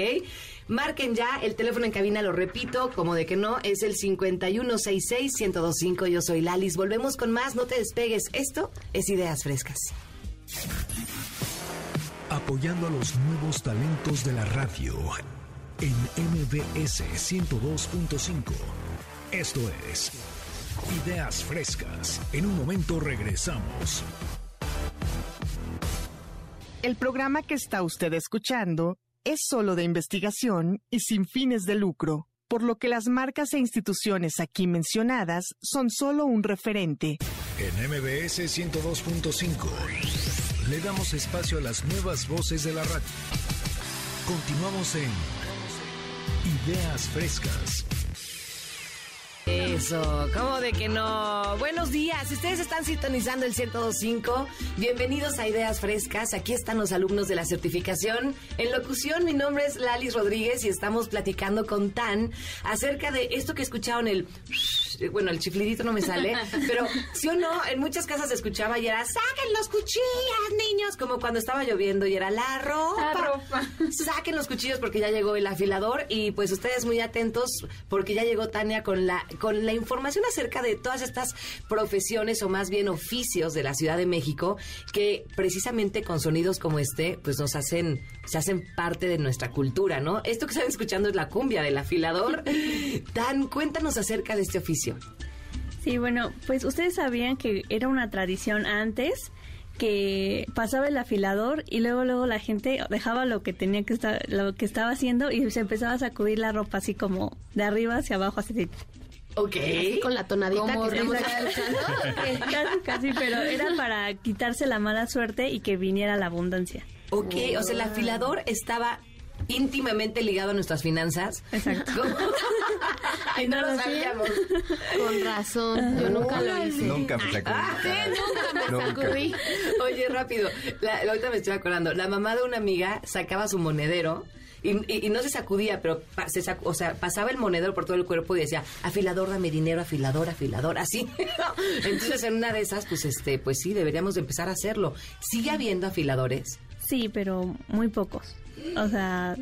Marquen ya, el teléfono en cabina, lo repito, como de que no, es el 5166-1025. Yo soy Lalis. Volvemos con más, no te despegues. Esto es Ideas Frescas. Apoyando a los nuevos talentos de la radio en MBS 102.5. Esto es Ideas Frescas. En un momento regresamos. El programa que está usted escuchando es solo de investigación y sin fines de lucro, por lo que las marcas e instituciones aquí mencionadas son solo un referente. En MBS 102.5 le damos espacio a las nuevas voces de la radio. Continuamos en Ideas Frescas. Eso, ¿cómo de que no? Buenos días, si ustedes están sintonizando el 1025, bienvenidos a Ideas Frescas. Aquí están los alumnos de la certificación. En locución, mi nombre es Lalis Rodríguez y estamos platicando con Tan acerca de esto que escucharon el. Bueno, el chiflidito no me sale, <laughs> pero sí o no, en muchas casas se escuchaba y era saquen los cuchillos, niños, como cuando estaba lloviendo y era la ropa. La ropa. <laughs> Saquen los cuchillos porque ya llegó el afilador y pues ustedes muy atentos porque ya llegó Tania con la con la información acerca de todas estas profesiones o más bien oficios de la Ciudad de México que precisamente con sonidos como este pues nos hacen se hacen parte de nuestra cultura, ¿no? Esto que están escuchando es la cumbia del afilador. <laughs> Dan, cuéntanos acerca de este oficio. Sí, bueno, pues ustedes sabían que era una tradición antes que pasaba el afilador y luego luego la gente dejaba lo que tenía que estar lo que estaba haciendo y se empezaba a sacudir la ropa así como de arriba hacia abajo así Ok. con la tonadita que estamos escuchando. <laughs> casi casi pero era para quitarse la mala suerte y que viniera la abundancia Ok, o sea, el afilador estaba íntimamente ligado a nuestras finanzas. Exacto. <laughs> Ay, no lo ¿No lo sabíamos. Con razón, yo nunca lo hice. Nunca me sacó. Sí, nunca me sacudí. Oye, rápido, la, la- ahorita me estoy acordando. La mamá de una amiga sacaba su monedero y, y- y no se sacudía, pero pa- se sac- o sea, pasaba el monedero por todo el cuerpo y decía, afilador, dame dinero, afilador, afilador, así. <laughs> Entonces, en una de esas, pues, este, pues sí, deberíamos de empezar a hacerlo. ¿Sigue habiendo afiladores? Sí, pero muy pocos. O sea,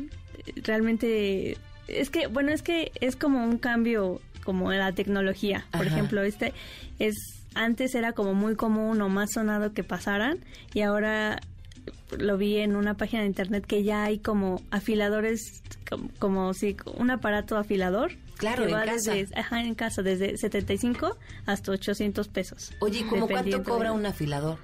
realmente es que bueno, es que es como un cambio como en la tecnología. Por Ajá. ejemplo, este es antes era como muy común o más sonado que pasaran y ahora lo vi en una página de internet que ya hay como afiladores como, como si un aparato afilador Claro, en casa. desde ajá, en casa desde 75 hasta 800 pesos. Oye, ¿y ¿cómo cuánto cobra un afilador?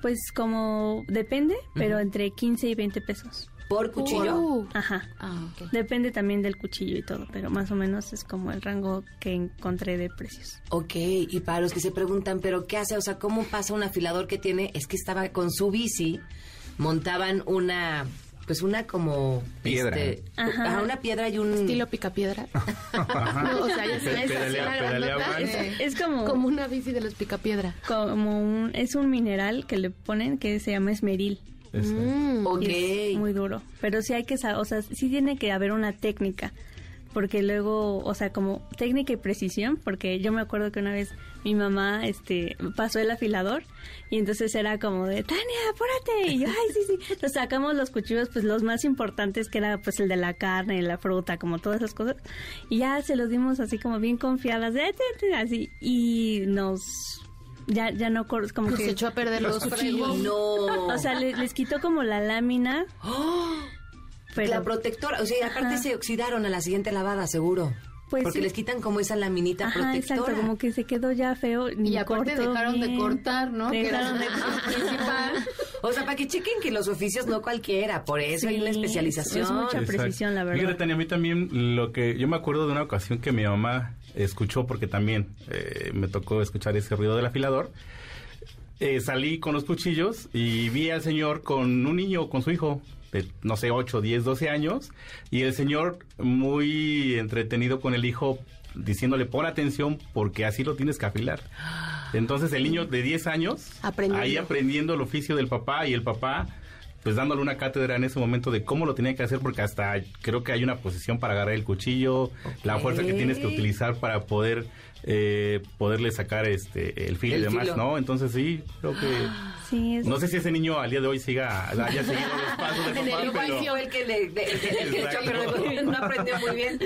Pues como depende, pero entre 15 y 20 pesos. ¿Por cuchillo? Uh. Ajá. Ah. Depende también del cuchillo y todo, pero más o menos es como el rango que encontré de precios. Ok, y para los que se preguntan, ¿pero qué hace? O sea, ¿cómo pasa un afilador que tiene? Es que estaba con su bici, montaban una, pues una como... Piedra. este, Ajá. ajá, una piedra y un... Estilo picapiedra. <laughs> No, o sea, ya Es, es como, como una bici de los picapiedra. como un, es un mineral que le ponen que se llama esmeril. Mm. Ok. y es muy duro. Pero sí hay que saber, o sea, sí tiene que haber una técnica. Porque luego, o sea, como técnica y precisión, porque yo me acuerdo que una vez mi mamá este pasó el afilador y entonces era como de, Tania, apúrate. Y yo, ay, sí, sí. Entonces sacamos los cuchillos, pues los más importantes, que era pues el de la carne, la fruta, como todas esas cosas. Y ya se los dimos así como bien confiadas, así. Y nos... Ya, ya no, como Nos que... echó a perder los cuchillos. No. <laughs> O sea, le- les quitó como la lámina. Pero, la protectora, o sea, aparte Ajá. se oxidaron a la siguiente lavada, seguro. Porque sí. les quitan como esa laminita Ajá, protectora. exacto, como que se quedó ya feo. ni Y aparte dejaron de cortar, ¿no? Que era de <laughs> principal. O sea, para que chequen que los oficios no cualquiera, por eso hay una Sí, especialización. es mucha Exacto. precisión, la verdad. Fíjate, Tania, a mí también lo que... Yo me acuerdo de una ocasión que mi mamá escuchó, porque también eh, me tocó escuchar ese ruido del afilador. Eh, salí con los cuchillos y vi al señor con un niño, con su hijo, de, no sé, 8, 10, 12 años, y el señor muy entretenido con el hijo, diciéndole, pon atención porque así lo tienes que afilar. Entonces el niño de 10 años, Aprendiendo. ahí aprendiendo el oficio del papá y el papá pues dándole una cátedra en ese momento de cómo lo tenía que hacer porque hasta creo que hay una posición para agarrar el cuchillo, la fuerza que tienes que utilizar para poder eh, poderle sacar este el filo El y demás, filo. ¿no? Entonces sí, creo que <gasps> Sí, es- no sé si ese niño al día de hoy siga haya seguido los <laughs> pasos de papá, el pero oficio el que le, de- el que- echó, pero no aprendió muy bien.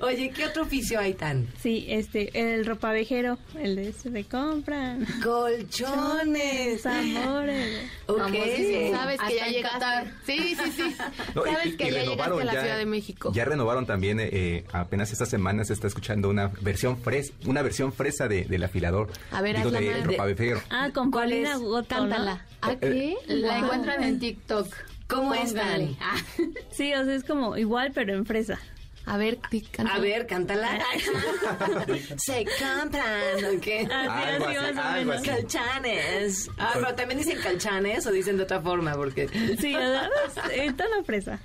Oye, ¿qué otro oficio hay tan? Sí, este, el ropavejero, el de ese de compran. Colchones. Amores. Ok. Sabes que ya llegaste. Qatar. Sí, sí, sí. <laughs> No, Sabes y- que y ya llegaste a la ya- Ciudad de México. Ya renovaron también, eh, apenas esta semana se está escuchando una versión fres, una versión fresa de, del afilador. A ver, Digo, de ropavejero. Ah, con ¿Cuál Paulina es? Cántala. ¿A qué? La Wow. encuentran en TikTok. ¿Cómo es. Dani? Ah. <laughs> Sí, o sea, es como igual, pero en fresa. A ver, cántala. A ver, cántala. Se compran, ¿ok? Algo así, algo así. Calchanes. Ah, pero también dicen calchanes o dicen de otra forma, porque... Sí, o sea, es en tono fresa.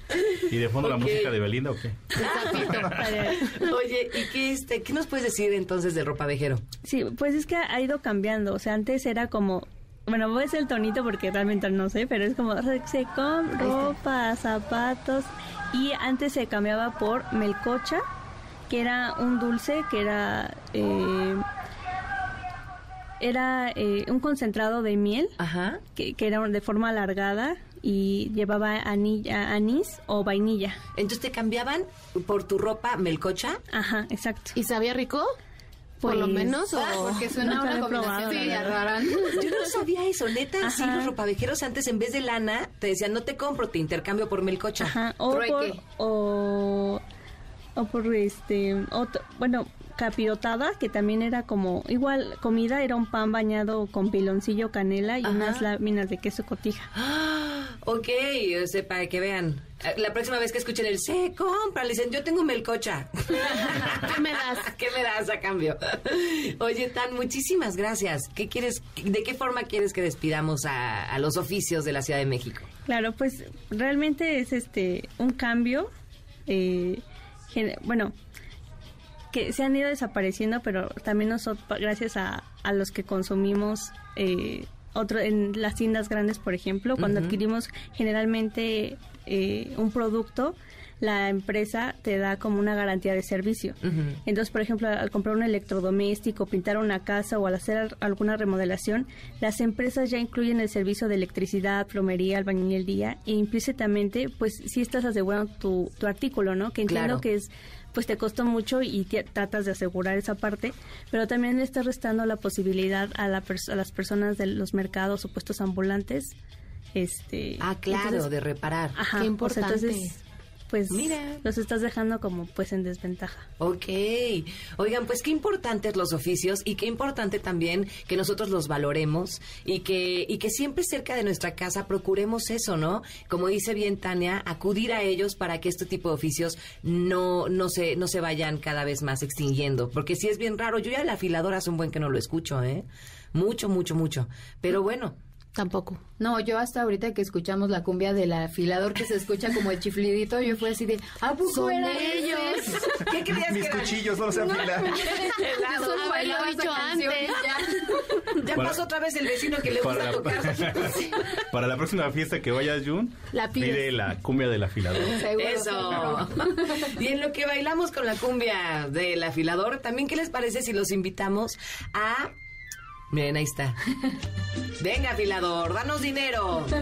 y de fondo la música de Belinda o qué? <laughs> Oye, ¿y qué, este, qué nos puedes decir entonces del ropavejero? Sí, pues es que ha ido cambiando. O sea, antes era como. Bueno, voy a hacer el tonito porque realmente no sé, pero es como se com ropa, zapatos. Y antes se cambiaba por melcocha, que era un dulce que era. eh, era eh, un concentrado de miel Ajá. que, que era de forma alargada y llevaba anilla, anís o vainilla. Entonces te cambiaban por tu ropa melcocha. Ajá, exacto. ¿Y sabía rico? Por lo Pues- menos, o... <laughs> Porque suena No una combinación probado, sí, rara. <laughs> Yo no sabía eso, neta. Sí, Ajá. los ropavejeros antes en vez de lana te decían, no te compro, te intercambio por melcocha. Ajá, o por, o, o por este, otro, bueno, capirotada, que también era como, igual, comida, era un pan bañado con piloncillo, canela y Ajá. unas láminas de queso cotija. Ah, <gasps> ok, o sea, para que vean. Eh, La próxima vez que escuchen el se compra, le dicen, yo tengo melcocha. <laughs> ¿Qué me das? <laughs> ¿Qué me das a cambio? <laughs> Oye, Tan, muchísimas gracias. ¿Qué quieres, de qué forma quieres que despidamos a, a los oficios de la Ciudad de México? Claro, pues realmente es este un cambio, eh, bueno, que se han ido desapareciendo, pero también nosotros, gracias a, a los que consumimos eh, otro en las tiendas grandes, por ejemplo, cuando adquirimos generalmente eh, un producto, la empresa te da como una garantía de servicio. Entonces, por ejemplo, al comprar un electrodoméstico, pintar una casa o al hacer al- alguna remodelación, las empresas ya incluyen el servicio de electricidad, plomería, albañilería e implícitamente, pues sí estás asegurando tu, tu artículo, ¿no? Que entiendo Claro. que es pues te costó mucho y te- tratas de asegurar esa parte, pero también le estás restando la posibilidad a, la pers- a las personas de los mercados o puestos ambulantes. Este, Ah, claro, entonces- de reparar. Ajá, Qué o sea, importante. entonces, pues Mira. los estás dejando como pues en desventaja. Ok. Oigan, pues qué importantes los oficios y qué importante también que nosotros los valoremos y que, y que siempre cerca de nuestra casa procuremos eso, ¿no? Como dice bien Tania, acudir a ellos para que este tipo de oficios no, no, se, no se vayan cada vez más extinguiendo. Porque sí es bien raro. Yo ya la afiladora hace un buen que no lo escucho, ¿eh? Mucho, mucho, mucho. Pero bueno. Tampoco. No, yo hasta ahorita que escuchamos la cumbia del afilador que se escucha como el chiflidito, yo fui así de, ¿a poco Son eran ellos? ¿Qué creías Mis que eran? cuchillos solo se afilan. Haberlo <laughs> bailaba esa dicho canción antes. ya. Ya Para- pasó otra vez el vecino que le Para gusta la, tocar. <laughs> para la próxima fiesta que vayas, Jun, La pides. pide la cumbia del afilador. Seguro, Eso. <laughs> Y en lo que bailamos con la cumbia del afilador, también qué les parece si los invitamos a Miren, ahí está. <laughs> Venga, afilador, danos dinero. <laughs>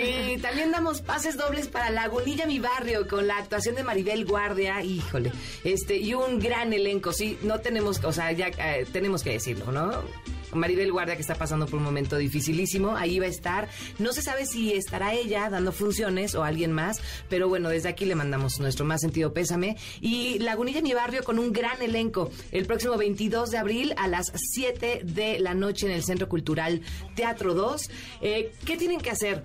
Y también damos pases dobles para Lagunilla, mi barrio, con la actuación de Maribel Guardia. Híjole. Este, y un gran elenco, sí. No tenemos, o sea, ya eh, tenemos que decirlo, ¿no? Maribel Guardia, que está pasando por un momento dificilísimo. Ahí va a estar. No se sabe si estará ella dando funciones o alguien más, pero bueno, desde aquí le mandamos nuestro más sentido pésame. Y Lagunilla, mi barrio, con un gran elenco. El próximo 22 de abril a las 7 de la noche en el Centro Cultural Teatro 2. Eh, ¿Qué tienen que hacer?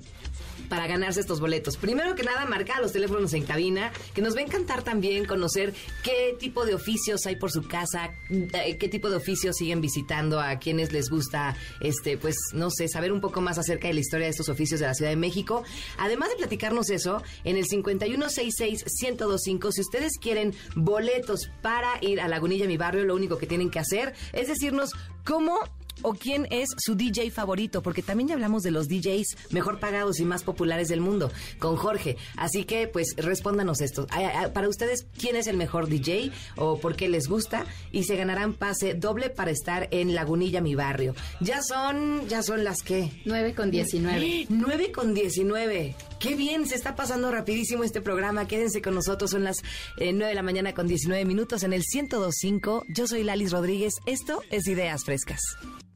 Para ganarse estos boletos. Primero que nada, marcar los teléfonos en cabina, que nos va a encantar también conocer qué tipo de oficios hay por su casa, eh, qué tipo de oficios siguen visitando, a quienes les gusta, este, pues, no sé, saber un poco más acerca de la historia de estos oficios de la Ciudad de México. Además de platicarnos eso, en el 5166-1025, si ustedes quieren boletos para ir a Lagunilla, mi barrio, lo único que tienen que hacer es decirnos cómo o quién es su DJ favorito, porque también ya hablamos de los DJs mejor pagados y más populares del mundo con Jorge. Así que, pues, respóndanos esto. Para ustedes, ¿quién es el mejor DJ o por qué les gusta? Y se ganarán pase doble para estar en Lagunilla, mi barrio. Ya son, ya son las que. 9 con 19. 9 con 19. Qué bien, se está pasando rapidísimo este programa. Quédense con nosotros, son las eh, 9 de la mañana con 19 minutos en el 1025. Yo soy Lalis Rodríguez. Esto es Ideas Frescas.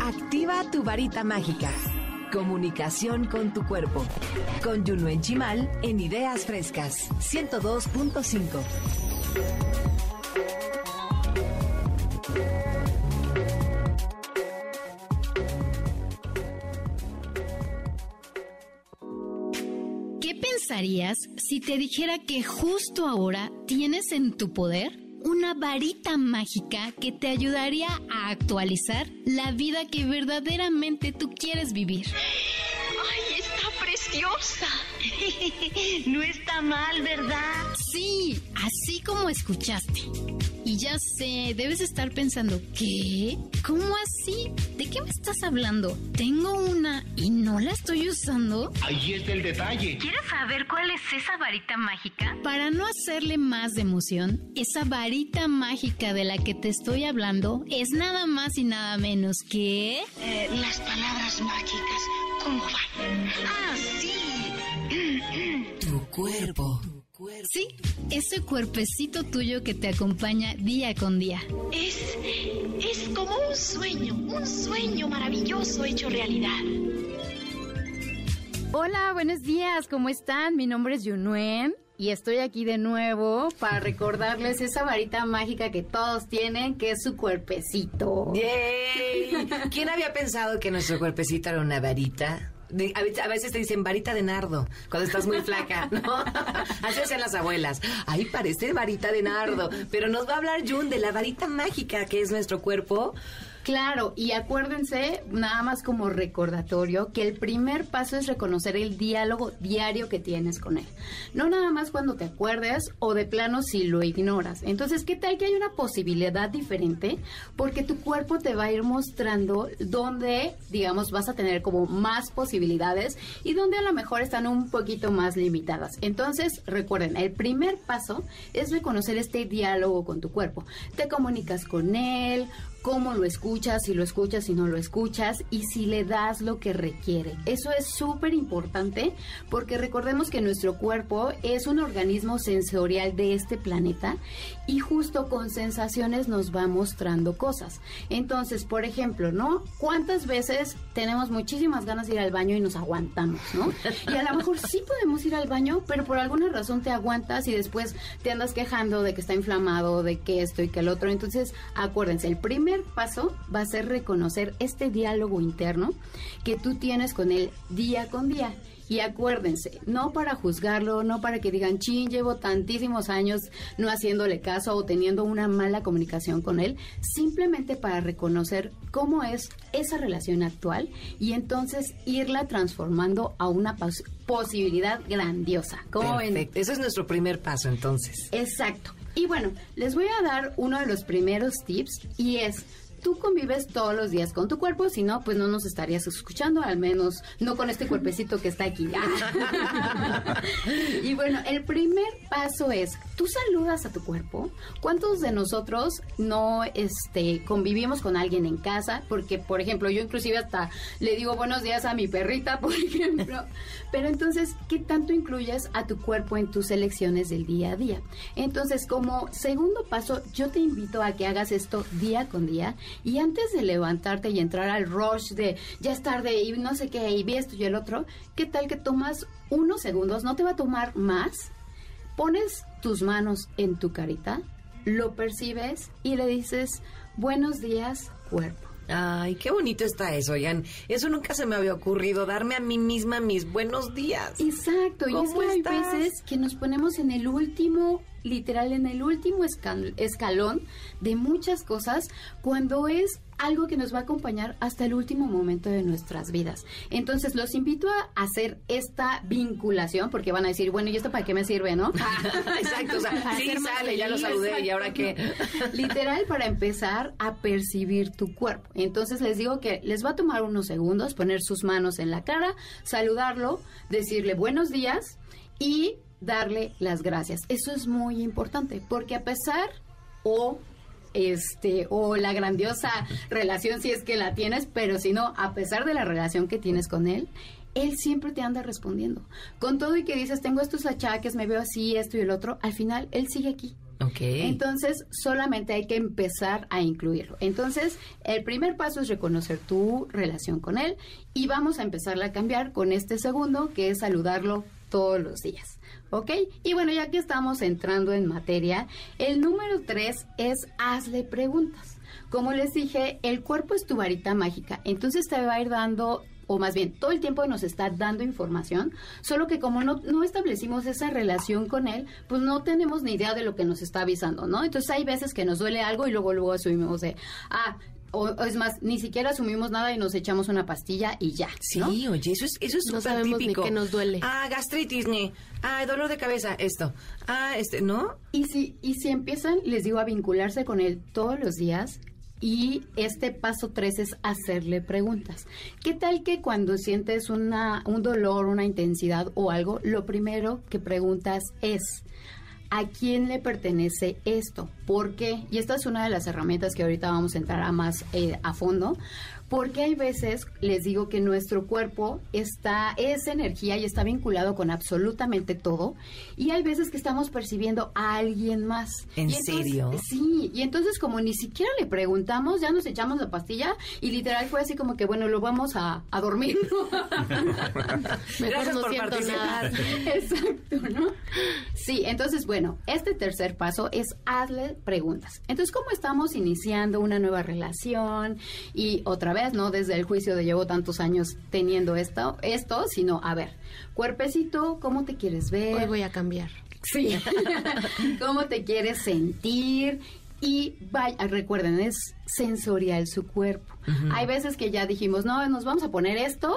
Activa tu varita mágica. Comunicación con tu cuerpo. Con Yunuen Chimal en Ideas Frescas 102.5. ¿Qué pensarías si te dijera que justo ahora tienes en tu poder una varita mágica que te ayudaría a actualizar la vida que verdaderamente tú quieres vivir? ¡Ay, está preciosa! <laughs> No está mal, ¿verdad? Sí, así como escuchaste. Y ya sé, debes estar pensando, ¿qué? ¿Cómo así? ¿De qué me estás hablando? Tengo una y no la estoy usando. Ahí está el detalle. ¿Quieres saber cuál es esa varita mágica? Para no hacerle más de emoción, esa varita mágica de la que te estoy hablando es nada más y nada menos que... Eh, las palabras mágicas, ¿cómo van? ¡Ah, sí! Tu cuerpo. Sí, ese cuerpecito tuyo que te acompaña día con día. Es, es como un sueño, un sueño maravilloso hecho realidad. Hola, buenos días, ¿cómo están? Mi nombre es Yunuen y estoy aquí de nuevo para recordarles esa varita mágica que todos tienen, que es su cuerpecito. ¡Yay! ¿Quién había pensado que nuestro cuerpecito era una varita? A veces- te dicen varita de nardo cuando estás muy flaca, <laughs> ¿no? Así hacían las abuelas. Ahí parece varita de nardo. Pero nos va a hablar Jun de la varita mágica que es nuestro cuerpo. Claro, y acuérdense, nada más como recordatorio, que el primer paso es reconocer el diálogo diario que tienes con él. No nada más cuando te acuerdes o de plano si lo ignoras. Entonces, ¿qué tal que hay una posibilidad diferente? Porque tu cuerpo te va a ir mostrando dónde, digamos, vas a tener como más posibilidades y donde a lo mejor están un poquito más limitadas. Entonces, recuerden, el primer paso es reconocer este diálogo con tu cuerpo. Te comunicas con él, cómo lo escuchas, si lo escuchas, si no lo escuchas y si le das lo que requiere. Eso es súper importante porque recordemos que nuestro cuerpo es un organismo sensorial de este planeta y justo con sensaciones nos va mostrando cosas. Entonces, por ejemplo, ¿no? ¿Cuántas veces tenemos muchísimas ganas de ir al baño y nos aguantamos, ¿no? Y a lo mejor sí podemos ir al baño, pero por alguna razón te aguantas y después te andas quejando de que está inflamado, de que esto y que el otro. Entonces, acuérdense, el primer paso va a ser reconocer este diálogo interno que tú tienes con él día con día. Y acuérdense, no para juzgarlo, no para que digan, chin, llevo tantísimos años no haciéndole caso o teniendo una mala comunicación con él, simplemente para reconocer cómo es esa relación actual y entonces irla transformando a una pos- posibilidad grandiosa. ¿Cómo ven? Eso es nuestro primer paso entonces. Exacto. Y bueno, les voy a dar uno de los primeros tips y es tú convives todos los días con tu cuerpo, si no, pues no nos estarías escuchando, al menos no con este cuerpecito que está aquí. <laughs> y bueno, el primer paso es, tú saludas a tu cuerpo. ¿Cuántos de nosotros no este convivimos con alguien en casa? Porque, por ejemplo, yo inclusive hasta le digo buenos días a mi perrita, por ejemplo. Pero entonces, ¿qué tanto incluyes a tu cuerpo en tus elecciones del día a día? Entonces, como segundo paso, yo te invito a que hagas esto día con día y antes de levantarte y entrar al rush de ya es tarde y no sé qué y vi esto y el otro, ¿qué tal que tomas unos segundos? No te va a tomar más. Pones tus manos en tu carita, lo percibes y le dices buenos días, cuerpo. Ay, qué bonito está eso, oigan. Eso nunca se me había ocurrido, darme a mí misma mis buenos días. Exacto, y es ¿Cómo que hay veces que nos ponemos en el último, literal, en el último escal- escalón de muchas cosas cuando es algo que nos va a acompañar hasta el último momento de nuestras vidas. Entonces, los invito a hacer esta vinculación, porque van a decir, bueno, ¿y esto para qué me sirve, no? <laughs> Exacto, o sea, sí sale, ya lo saludé, ¿y ahora qué? <laughs> Literal, para empezar a percibir tu cuerpo. Entonces les digo que les va a tomar unos segundos poner sus manos en la cara, saludarlo, decirle buenos días y darle las gracias. Eso es muy importante, porque a pesar o este o la grandiosa relación si es que la tienes, pero si no, a pesar de la relación que tienes con él, él siempre te anda respondiendo. Con todo y que dices, tengo estos achaques, me veo así, esto y el otro, al final él sigue aquí. Entonces, solamente hay que empezar a incluirlo. Entonces, el primer paso es reconocer tu relación con él y vamos a empezarla a cambiar con este segundo, que es saludarlo todos los días. ¿Ok? Y bueno, ya que estamos entrando en materia, el número tres es hazle preguntas. Como les dije, el cuerpo es tu varita mágica, entonces te va a ir dando o más bien todo el tiempo nos está dando información, solo que como no, no establecimos esa relación con él, pues no tenemos ni idea de lo que nos está avisando, ¿no? Entonces hay veces que nos duele algo y luego luego asumimos de, ah, o, o es más, ni siquiera asumimos nada y nos echamos una pastilla y ya. ¿no? Sí, oye, eso es eso es No súper sabemos ni típico. qué nos duele. Ah, gastritis, ni. Ah, dolor de cabeza, esto. Ah, este, ¿no? Y si, y si empiezan, les digo, a vincularse con él todos los días, y este paso tres es hacerle preguntas. ¿Qué tal que cuando sientes una, un dolor, una intensidad o algo, lo primero que preguntas es, ¿a quién le pertenece esto? ¿Por qué? Y esta es una de las herramientas que ahorita vamos a entrar a más eh, a fondo. Porque hay veces, les digo que nuestro cuerpo está, es energía y está vinculado con absolutamente todo. Y hay veces que estamos percibiendo a alguien más. ¿En entonces- serio? Sí, y entonces como ni siquiera le preguntamos, ya nos echamos la pastilla y literal fue así como que, bueno, lo vamos a, a dormir. <laughs> <laughs> Mejor no siento nada. <laughs> Exacto, ¿no? Sí, entonces, bueno, este tercer paso es hazle preguntas. Entonces, ¿cómo estamos iniciando una nueva relación? Y otra vez, ¿no? Desde el juicio de llevo tantos años teniendo esto, esto, sino, a ver, cuerpecito, ¿cómo te quieres ver? Hoy voy a cambiar. Sí. <laughs> ¿Cómo te quieres sentir? Y vaya, recuerden, es sensorial su cuerpo. Hay veces que ya dijimos, no, nos vamos a poner esto.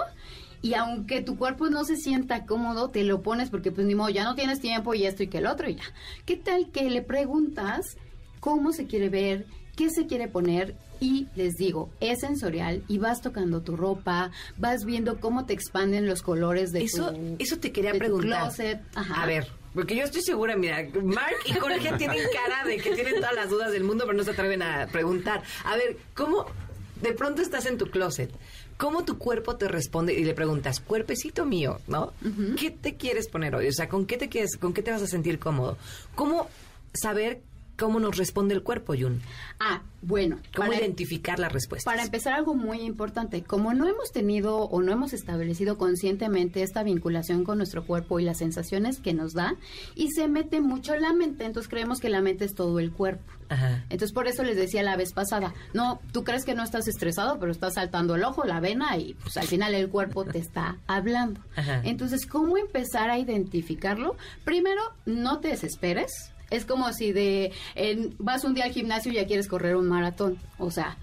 Y aunque tu cuerpo no se sienta cómodo, te lo pones porque pues ni modo, ya no tienes tiempo y esto y que el otro y ya. ¿Qué tal que le preguntas cómo se quiere ver, qué se quiere poner? Y les digo, es sensorial y vas tocando tu ropa, vas viendo cómo te expanden los colores de Eso, tu eso te quería preguntar. closet. Ajá. A ver, porque yo estoy segura, mira, Mark y Jorge <laughs> tienen cara de que tienen todas las dudas del mundo, pero no se atreven a preguntar. A ver, ¿cómo de pronto estás en tu closet? ¿Cómo tu cuerpo te responde y le preguntas, cuerpecito mío, ¿no? ¿Qué te quieres poner hoy? O sea, ¿con qué te quieres, con qué te vas a sentir cómodo? ¿Cómo saber cómo nos responde el cuerpo, Yun? Ah, bueno. ¿Cómo para- identificar las respuestas? Para empezar, algo muy importante, como no hemos tenido o no hemos establecido conscientemente esta vinculación con nuestro cuerpo y las sensaciones que nos da, y se mete mucho la mente, entonces creemos que la mente es todo el cuerpo. Ajá. Entonces, por eso les decía la vez pasada, no, tú crees que no estás estresado, pero estás saltando el ojo, la vena, y pues al final el cuerpo te está hablando. Ajá. Entonces, ¿cómo empezar a identificarlo? Primero, no te desesperes. Es como si de en- vas un día al gimnasio y ya quieres correr un maratón. O sea,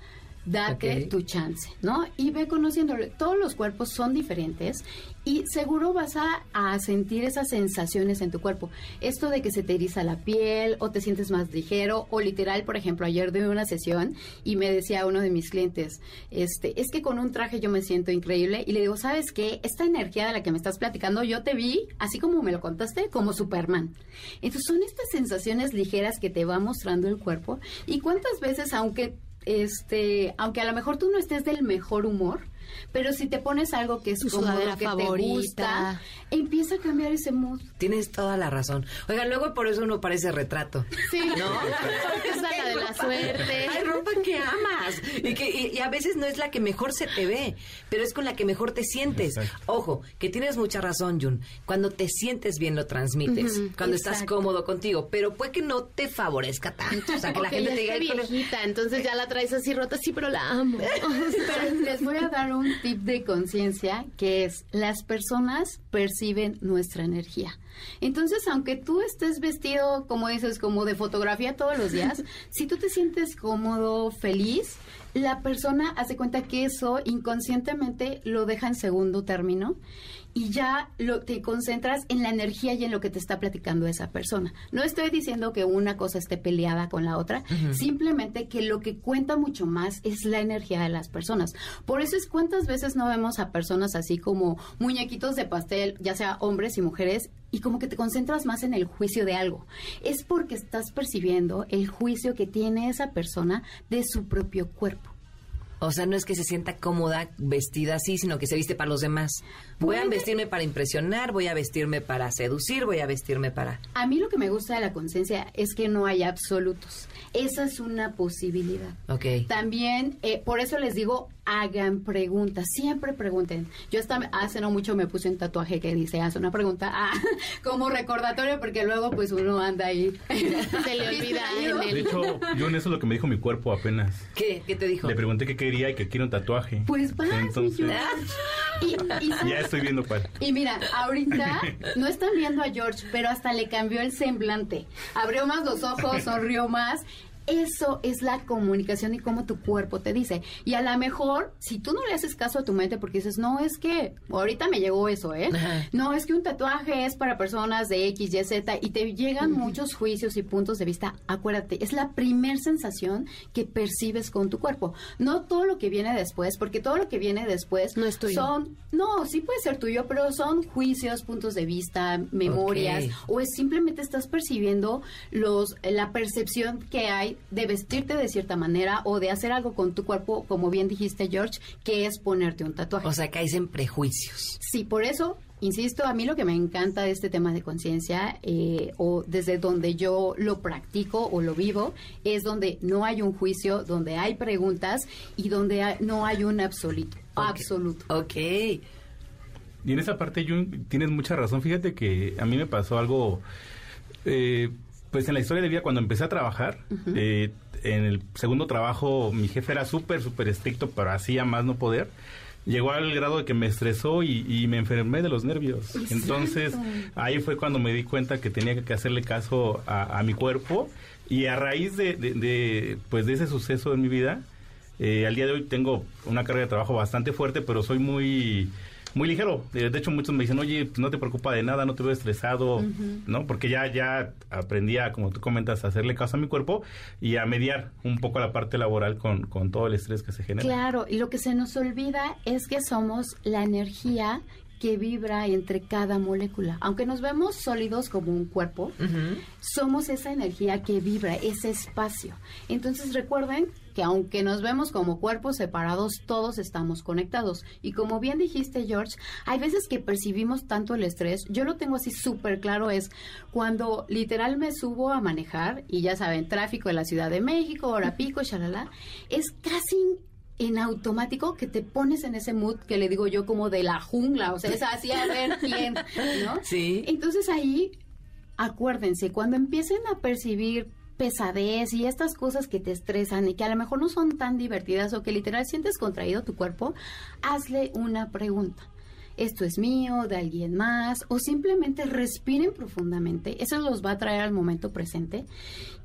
Date tu chance, ¿no? Y ve conociéndolo. Todos los cuerpos son diferentes y seguro vas a, a sentir esas sensaciones en tu cuerpo. Esto de que se te eriza la piel o te sientes más ligero o literal, por ejemplo, ayer tuve una sesión y me decía uno de mis clientes, este, es que con un traje yo me siento increíble y le digo, ¿sabes qué? Esta energía de la que me estás platicando, yo te vi, así como me lo contaste, como Superman. Entonces son estas sensaciones ligeras que te va mostrando el cuerpo y cuántas veces, aunque este, aunque a lo mejor tú no estés del mejor humor, pero si te pones algo que es Tu sudadera que te favorita. gusta, empieza a cambiar ese mood. Tienes toda la razón. Oigan, luego por eso uno parece retrato. Sí, ¿No? <laughs> porque es la de la suerte. Hay ropa que amas y que y, y a veces no es la que mejor se te ve, pero es con la que mejor te sientes. Ojo, que tienes mucha razón, Jun. Cuando te sientes bien lo transmites, cuando estás cómodo contigo, pero puede que no te favorezca tanto, o sea, que la gente te diga, esté "Híjole, viejita, entonces ya la traes así rota, sí, pero la amo. <laughs> Pero les voy a dar un tip de conciencia que es las personas perciben nuestra energía. Entonces, aunque tú estés vestido, como dices, como de fotografía todos los días, <laughs> si tú te sientes cómodo, feliz, la persona hace cuenta que eso inconscientemente lo deja en segundo término y ya lo, te concentras en la energía y en lo que te está platicando esa persona. No estoy diciendo que una cosa esté peleada con la otra, simplemente que lo que cuenta mucho más es la energía de las personas. Por eso es cuántas veces no vemos a personas así como muñequitos de pastel, ya sea hombres y mujeres, y como que te concentras más en el juicio de algo. Es porque estás percibiendo el juicio que tiene esa persona de su propio cuerpo. O sea, no es que se sienta cómoda vestida así, sino que se viste para los demás. Voy a vestirme para impresionar, voy a vestirme para seducir, voy a vestirme para... A mí lo que me gusta de la conciencia es que no hay absolutos. Esa es una posibilidad. Ok. También, eh, por eso les digo, hagan preguntas, siempre pregunten. Yo hasta hace no mucho me puse un tatuaje que dice, haz una pregunta, ah, <laughs> como recordatorio, porque luego pues uno anda ahí. <laughs> Se le olvida en De hecho, yo en eso es lo que me dijo mi cuerpo apenas. ¿Qué? ¿Qué te dijo? Le pregunté qué quería y que quiere un tatuaje. Pues vas, Entonces, <laughs> Y, y ya estoy viendo cuál. Y mira, ahorita no están viendo a George, pero hasta le cambió el semblante. Abrió más los ojos, sonrió más. Eso es la comunicación y cómo tu cuerpo te dice. Y a lo mejor, si tú no le haces caso a tu mente porque dices, no, es que ahorita me llegó eso, ¿eh? No, es que un tatuaje es para personas de X, Y, Z y te llegan muchos juicios y puntos de vista. Acuérdate, es la primer sensación que percibes con tu cuerpo. No todo lo que viene después, porque todo lo que viene después no tuyo. son, no, sí puede ser tuyo, pero son juicios, puntos de vista, memorias, o es simplemente estás percibiendo los, la percepción que hay de vestirte de cierta manera o de hacer algo con tu cuerpo, como bien dijiste George, que es ponerte un tatuaje. O sea, caes en prejuicios. Sí, por eso, insisto, a mí lo que me encanta de este tema de conciencia, eh, o desde donde yo lo practico o lo vivo, es donde no hay un juicio, donde hay preguntas y donde hay- no hay un absoluto. Absoluto. Ok. Y en esa parte, Jun, tienes mucha razón. Fíjate que a mí me pasó algo, eh, pues en la historia de vida, cuando empecé a trabajar, eh, en el segundo trabajo, mi jefe era súper, súper estricto, pero hacía más no poder. Llegó al grado de que me estresó y, y me enfermé de los nervios. Exacto. Entonces, ahí fue cuando me di cuenta que tenía que hacerle caso a, a mi cuerpo. Y a raíz de, de- de, pues de ese suceso en mi vida, eh, al día de hoy tengo una carga de trabajo bastante fuerte, pero soy muy muy ligero. Eh, De hecho, muchos me dicen, oye, pues no te preocupa de nada, no te veo estresado. ¿no? Porque ya, ya aprendí a, como tú comentas, a hacerle caso a mi cuerpo y a mediar un poco la parte laboral con, con todo el estrés que se genera. Claro, y lo que se nos olvida es que somos la energía que vibra entre cada molécula. Aunque nos vemos sólidos como un cuerpo, somos esa energía que vibra, ese espacio. Entonces recuerden que aunque nos vemos como cuerpos separados, todos estamos conectados. Y como bien dijiste, George, hay veces que percibimos tanto el estrés. Yo lo tengo así súper claro, es cuando literal me subo a manejar, y ya saben, tráfico en la Ciudad de México, hora pico, shalala, es casi en automático que te pones en ese mood que le digo yo como de la jungla, o sea, es así a ver quién, ¿no? Sí. Entonces ahí, acuérdense, cuando empiecen a percibir pesadez y estas cosas que te estresan y que a lo mejor no son tan divertidas o que literal sientes contraído tu cuerpo, hazle una pregunta. esto es mío, de alguien más, o simplemente respiren profundamente. Eso los va a traer al momento presente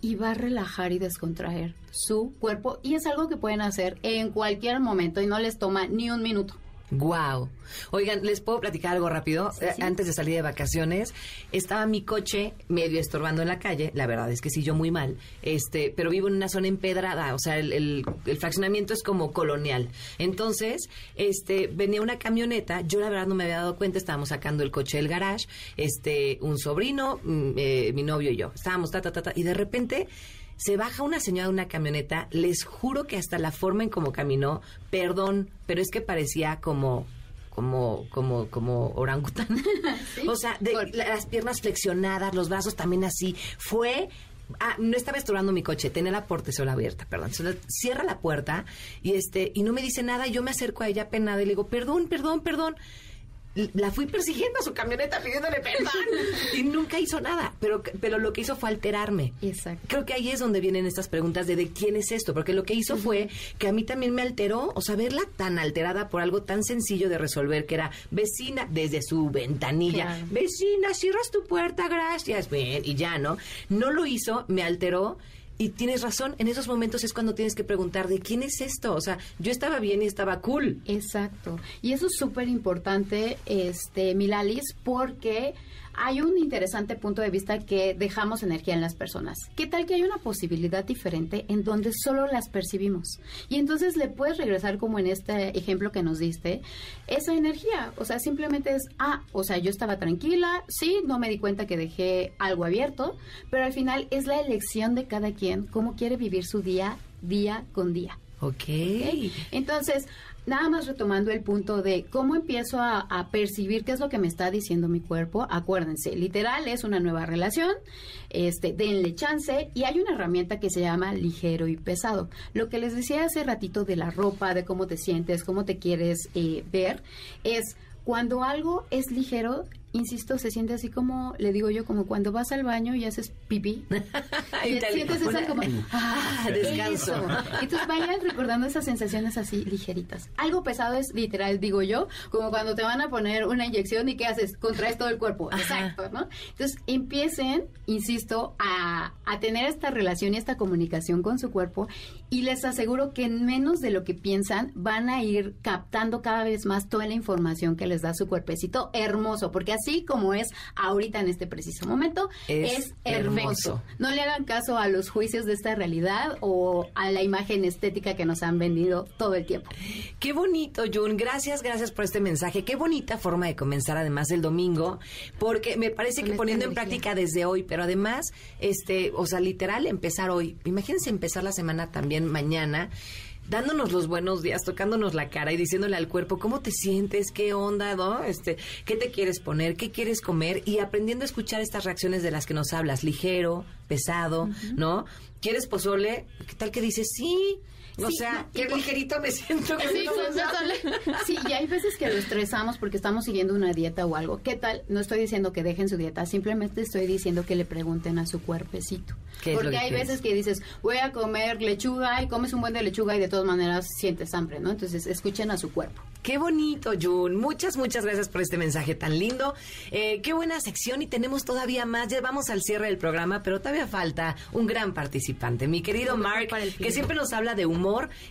y va a relajar y descontraer su cuerpo. Y es algo que pueden hacer en cualquier momento y no les toma ni un minuto. Wow. Oigan, ¿les puedo platicar algo rápido? Eh, Antes de salir de vacaciones, estaba mi coche medio estorbando en la calle. La verdad es que sí, yo muy mal. Este, pero vivo en una zona empedrada. O sea, el, el- el fraccionamiento es como colonial. Entonces, este, venía una camioneta. Yo la verdad no me había dado cuenta. Estábamos sacando el coche del garage. Este, un sobrino, mm, eh, mi novio y yo. Estábamos ta, ta, ta, ta. Y de repente se baja una señora de una camioneta, les juro que hasta la forma en cómo caminó, perdón, pero es que parecía como como como como orangután. <laughs> <laughs> O sea, de, las piernas flexionadas, los brazos también así. Fue Ah, no estaba estorbando mi coche, tenía la portezuela abierta, perdón. Cierra la puerta y este y no me dice nada, y yo me acerco a ella penada y le digo, "Perdón, perdón, perdón." La fui persiguiendo a su camioneta pidiéndole perdón <laughs> y nunca hizo nada, pero pero lo que hizo fue alterarme. Exacto. Creo que ahí es donde vienen estas preguntas de de quién es esto, porque lo que hizo fue que a mí también me alteró, o sea, verla tan alterada por algo tan sencillo de resolver que era vecina desde su ventanilla, Claro. vecina, cierras tu puerta, gracias, bien, y ya, ¿no? No lo hizo, me alteró. Y tienes razón, en esos momentos es cuando tienes que preguntar de quién es esto. O sea, yo estaba bien y estaba cool. Exacto. Y eso es súper importante, este, Milalis, porque hay un interesante punto de vista que dejamos energía en las personas. ¿Qué tal que hay una posibilidad diferente en donde solo las percibimos? Y entonces le puedes regresar como en este ejemplo que nos diste, esa energía. O sea, simplemente es, ah, o sea, yo estaba tranquila, sí, no me di cuenta que dejé algo abierto, pero al final es la elección de cada quien cómo quiere vivir su día, día con día. Ok. Entonces, nada más retomando el punto de cómo empiezo a, a percibir qué es lo que me está diciendo mi cuerpo, acuérdense, literal es una nueva relación, este, denle chance. Y hay una herramienta que se llama ligero y pesado. Lo que les decía hace ratito de la ropa, de cómo te sientes, cómo te quieres eh, ver, es cuando algo es ligero, insisto, se siente así como, le digo yo, como cuando vas al baño y haces pipí. <laughs> y te sientes esa como, ah, Descanso. eso. Entonces vayan recordando esas sensaciones así ligeritas. Algo pesado es literal, digo yo, como cuando te van a poner una inyección y ¿qué haces? Contraes todo el cuerpo. Exacto, ¿no? Entonces empiecen, insisto, a, a tener esta relación y esta comunicación con su cuerpo y les aseguro que en menos de lo que piensan van a ir captando cada vez más toda la información que les da su cuerpecito hermoso, porque así como es ahorita en este preciso momento, Es es, hermoso. hermoso. No le hagan caso a los juicios de esta realidad o a la imagen estética que nos han vendido todo el tiempo. Qué bonito, Jun. Gracias, gracias por este mensaje. Qué bonita forma de comenzar además el domingo, porque me parece Con que poniendo en práctica desde hoy, pero además, este, o sea, literal empezar hoy. Imagínense empezar la semana también mañana dándonos los buenos días, tocándonos la cara y diciéndole al cuerpo cómo te sientes, qué onda, ¿no? Este, qué te quieres poner, qué quieres comer y aprendiendo a escuchar estas reacciones de las que nos hablas, ligero, pesado, ¿no? ¿Quieres pozole? ¿Qué tal que dices sí? O Sí, sea, no, qué ligerito me siento. que Sí, no me sale. Sí, y hay veces que lo estresamos porque estamos siguiendo una dieta o algo. ¿Qué tal? No estoy diciendo que dejen su dieta, simplemente estoy diciendo que le pregunten a su cuerpecito. ¿Qué es lo Porque que hay quieres? veces que dices, voy a comer lechuga y comes un buen de lechuga y de todas maneras sientes hambre, ¿no? Entonces escuchen a su cuerpo. Qué bonito, Jun. Muchas, muchas gracias por este mensaje tan lindo. Eh, qué buena sección y tenemos todavía más. Ya vamos al cierre del programa, pero todavía falta un gran participante, mi querido Mark, que siempre nos habla de humor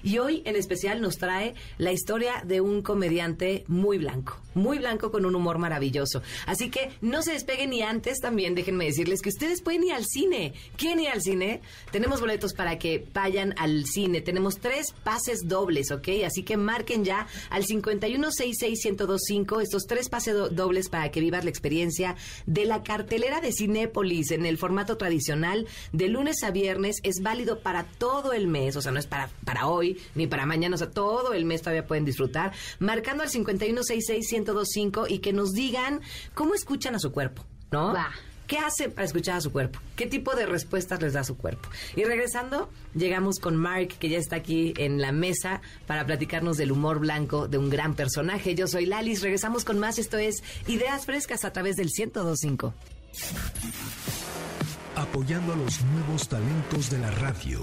y hoy en especial nos trae la historia de un comediante muy blanco, muy blanco con un humor maravilloso. Así que no se despeguen y antes también déjenme decirles que ustedes pueden ir al cine. ¿Quieren ir al cine? Tenemos boletos para que vayan al cine. Tenemos tres pases dobles, ¿ok? Así que marquen ya al 51661025 estos tres pases do- dobles para que vivas la experiencia de la cartelera de Cinépolis en el formato tradicional de lunes a viernes. Es válido para todo el mes, o sea, no es para, para hoy ni para mañana, o sea, todo el mes todavía pueden disfrutar. Marcando al 51661025 y que nos digan cómo escuchan a su cuerpo, ¿no? ¿Qué hacen para escuchar a su cuerpo? ¿Qué tipo de respuestas les da su cuerpo? Y regresando, llegamos con Mark, que ya está aquí en la mesa para platicarnos del humor blanco de un gran personaje. Yo soy Lalis, regresamos con más. Esto es Ideas Frescas a través del 1025. Apoyando a los nuevos talentos de la radio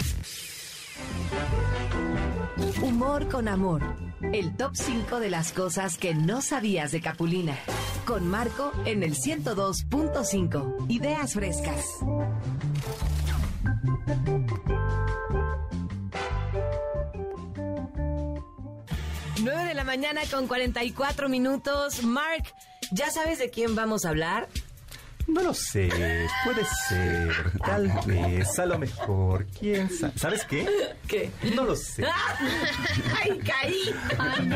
Humor con amor. El top 5 de las cosas que no sabías de Capulina. Con Marco en el 102.5. Ideas frescas. 9 de la mañana con 44 minutos. Mark, ¿ya sabes de quién vamos a hablar? No lo sé, puede ser, tal vez, a lo mejor, quién sabe. ¿Sabes qué? ¿Qué? No lo sé. <laughs> ¡Ay, caí!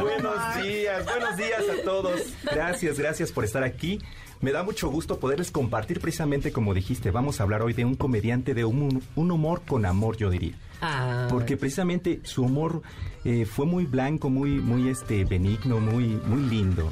buenos días, buenos días a todos. Gracias, gracias por estar aquí. Me da mucho gusto poderles compartir precisamente como dijiste, vamos a hablar hoy de un comediante de un, un humor con amor, yo diría. Ah. Porque precisamente su humor eh, fue muy blanco, muy, muy este, benigno, muy, muy lindo.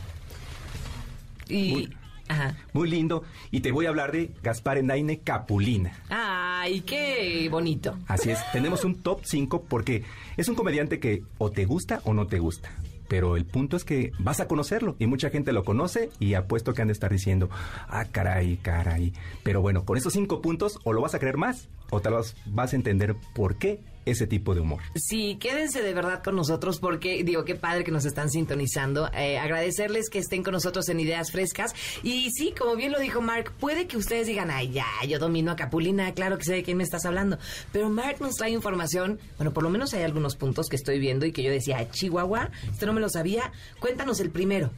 Y... Muy- Ajá. Muy lindo. Y te voy a hablar de Gaspar Endaine Capulina. Ay, qué bonito. Así es, tenemos un top 5 porque es un comediante que o te gusta o no te gusta. Pero el punto es que vas a conocerlo y mucha gente lo conoce y apuesto que han de estar diciendo, ah, caray, caray. Pero bueno, con esos cinco puntos o lo vas a creer más o te vas, vas a entender por qué ese tipo de humor. Sí, quédense de verdad con nosotros porque, digo, qué padre que nos están sintonizando. Eh, agradecerles que estén con nosotros en Ideas Frescas. Y sí, como bien lo dijo Mark, puede que ustedes digan, ay, ya, yo domino a Capulina, claro que sé de quién me estás hablando. Pero Mark nos trae información, bueno, por lo menos hay algunos puntos que estoy viendo y que yo decía, Chihuahua, esto no me lo sabía. Cuéntanos el primero.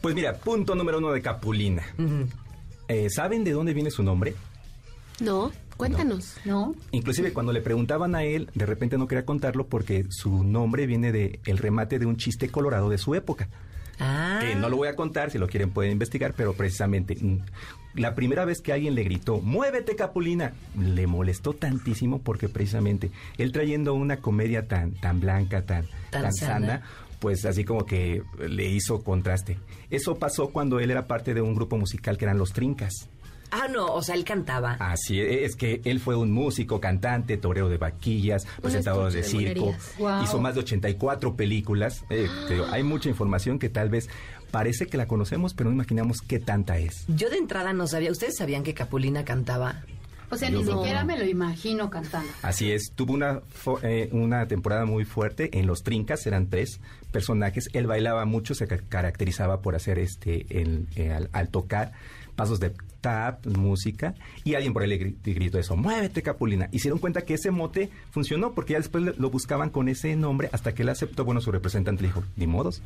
Pues mira, punto número uno de Capulina. Eh, ¿Saben de dónde viene su nombre? No, cuéntanos. No. Inclusive cuando le preguntaban a él, de repente no quería contarlo porque su nombre viene de el remate de un chiste colorado de su época. Ah. Que no lo voy a contar, si lo quieren pueden investigar, pero precisamente mm, la primera vez que alguien le gritó, muévete Capulina, le molestó tantísimo porque precisamente él trayendo una comedia tan, tan blanca, tan, Tan tan, sana. sana, pues así como que le hizo contraste. Eso pasó cuando él era parte de un grupo musical que eran Los Trincas. Ah, no, o sea, él cantaba. Así es, es que él fue un músico, cantante, torero de vaquillas, presentador de de circo. Guau. hizo más de 84 películas. Eh, digo, hay mucha información que tal vez parece que la conocemos, pero no imaginamos qué tanta es. Yo de entrada no sabía. ¿Ustedes sabían que Capulina cantaba? O sea, Yo ni no. siquiera me lo imagino cantando. Así es, tuvo una, fo- eh, una temporada muy fuerte en Los Trincas, eran tres personajes. Él bailaba mucho, se ca- caracterizaba por hacer este, el, eh, al, al tocar pasos de tap, música, y alguien por ahí le gri- le gritó eso, muévete Capulina. Dieron cuenta que ese mote funcionó, porque ya después lo buscaban con ese nombre hasta que él aceptó, bueno, su representante le dijo, ni modos.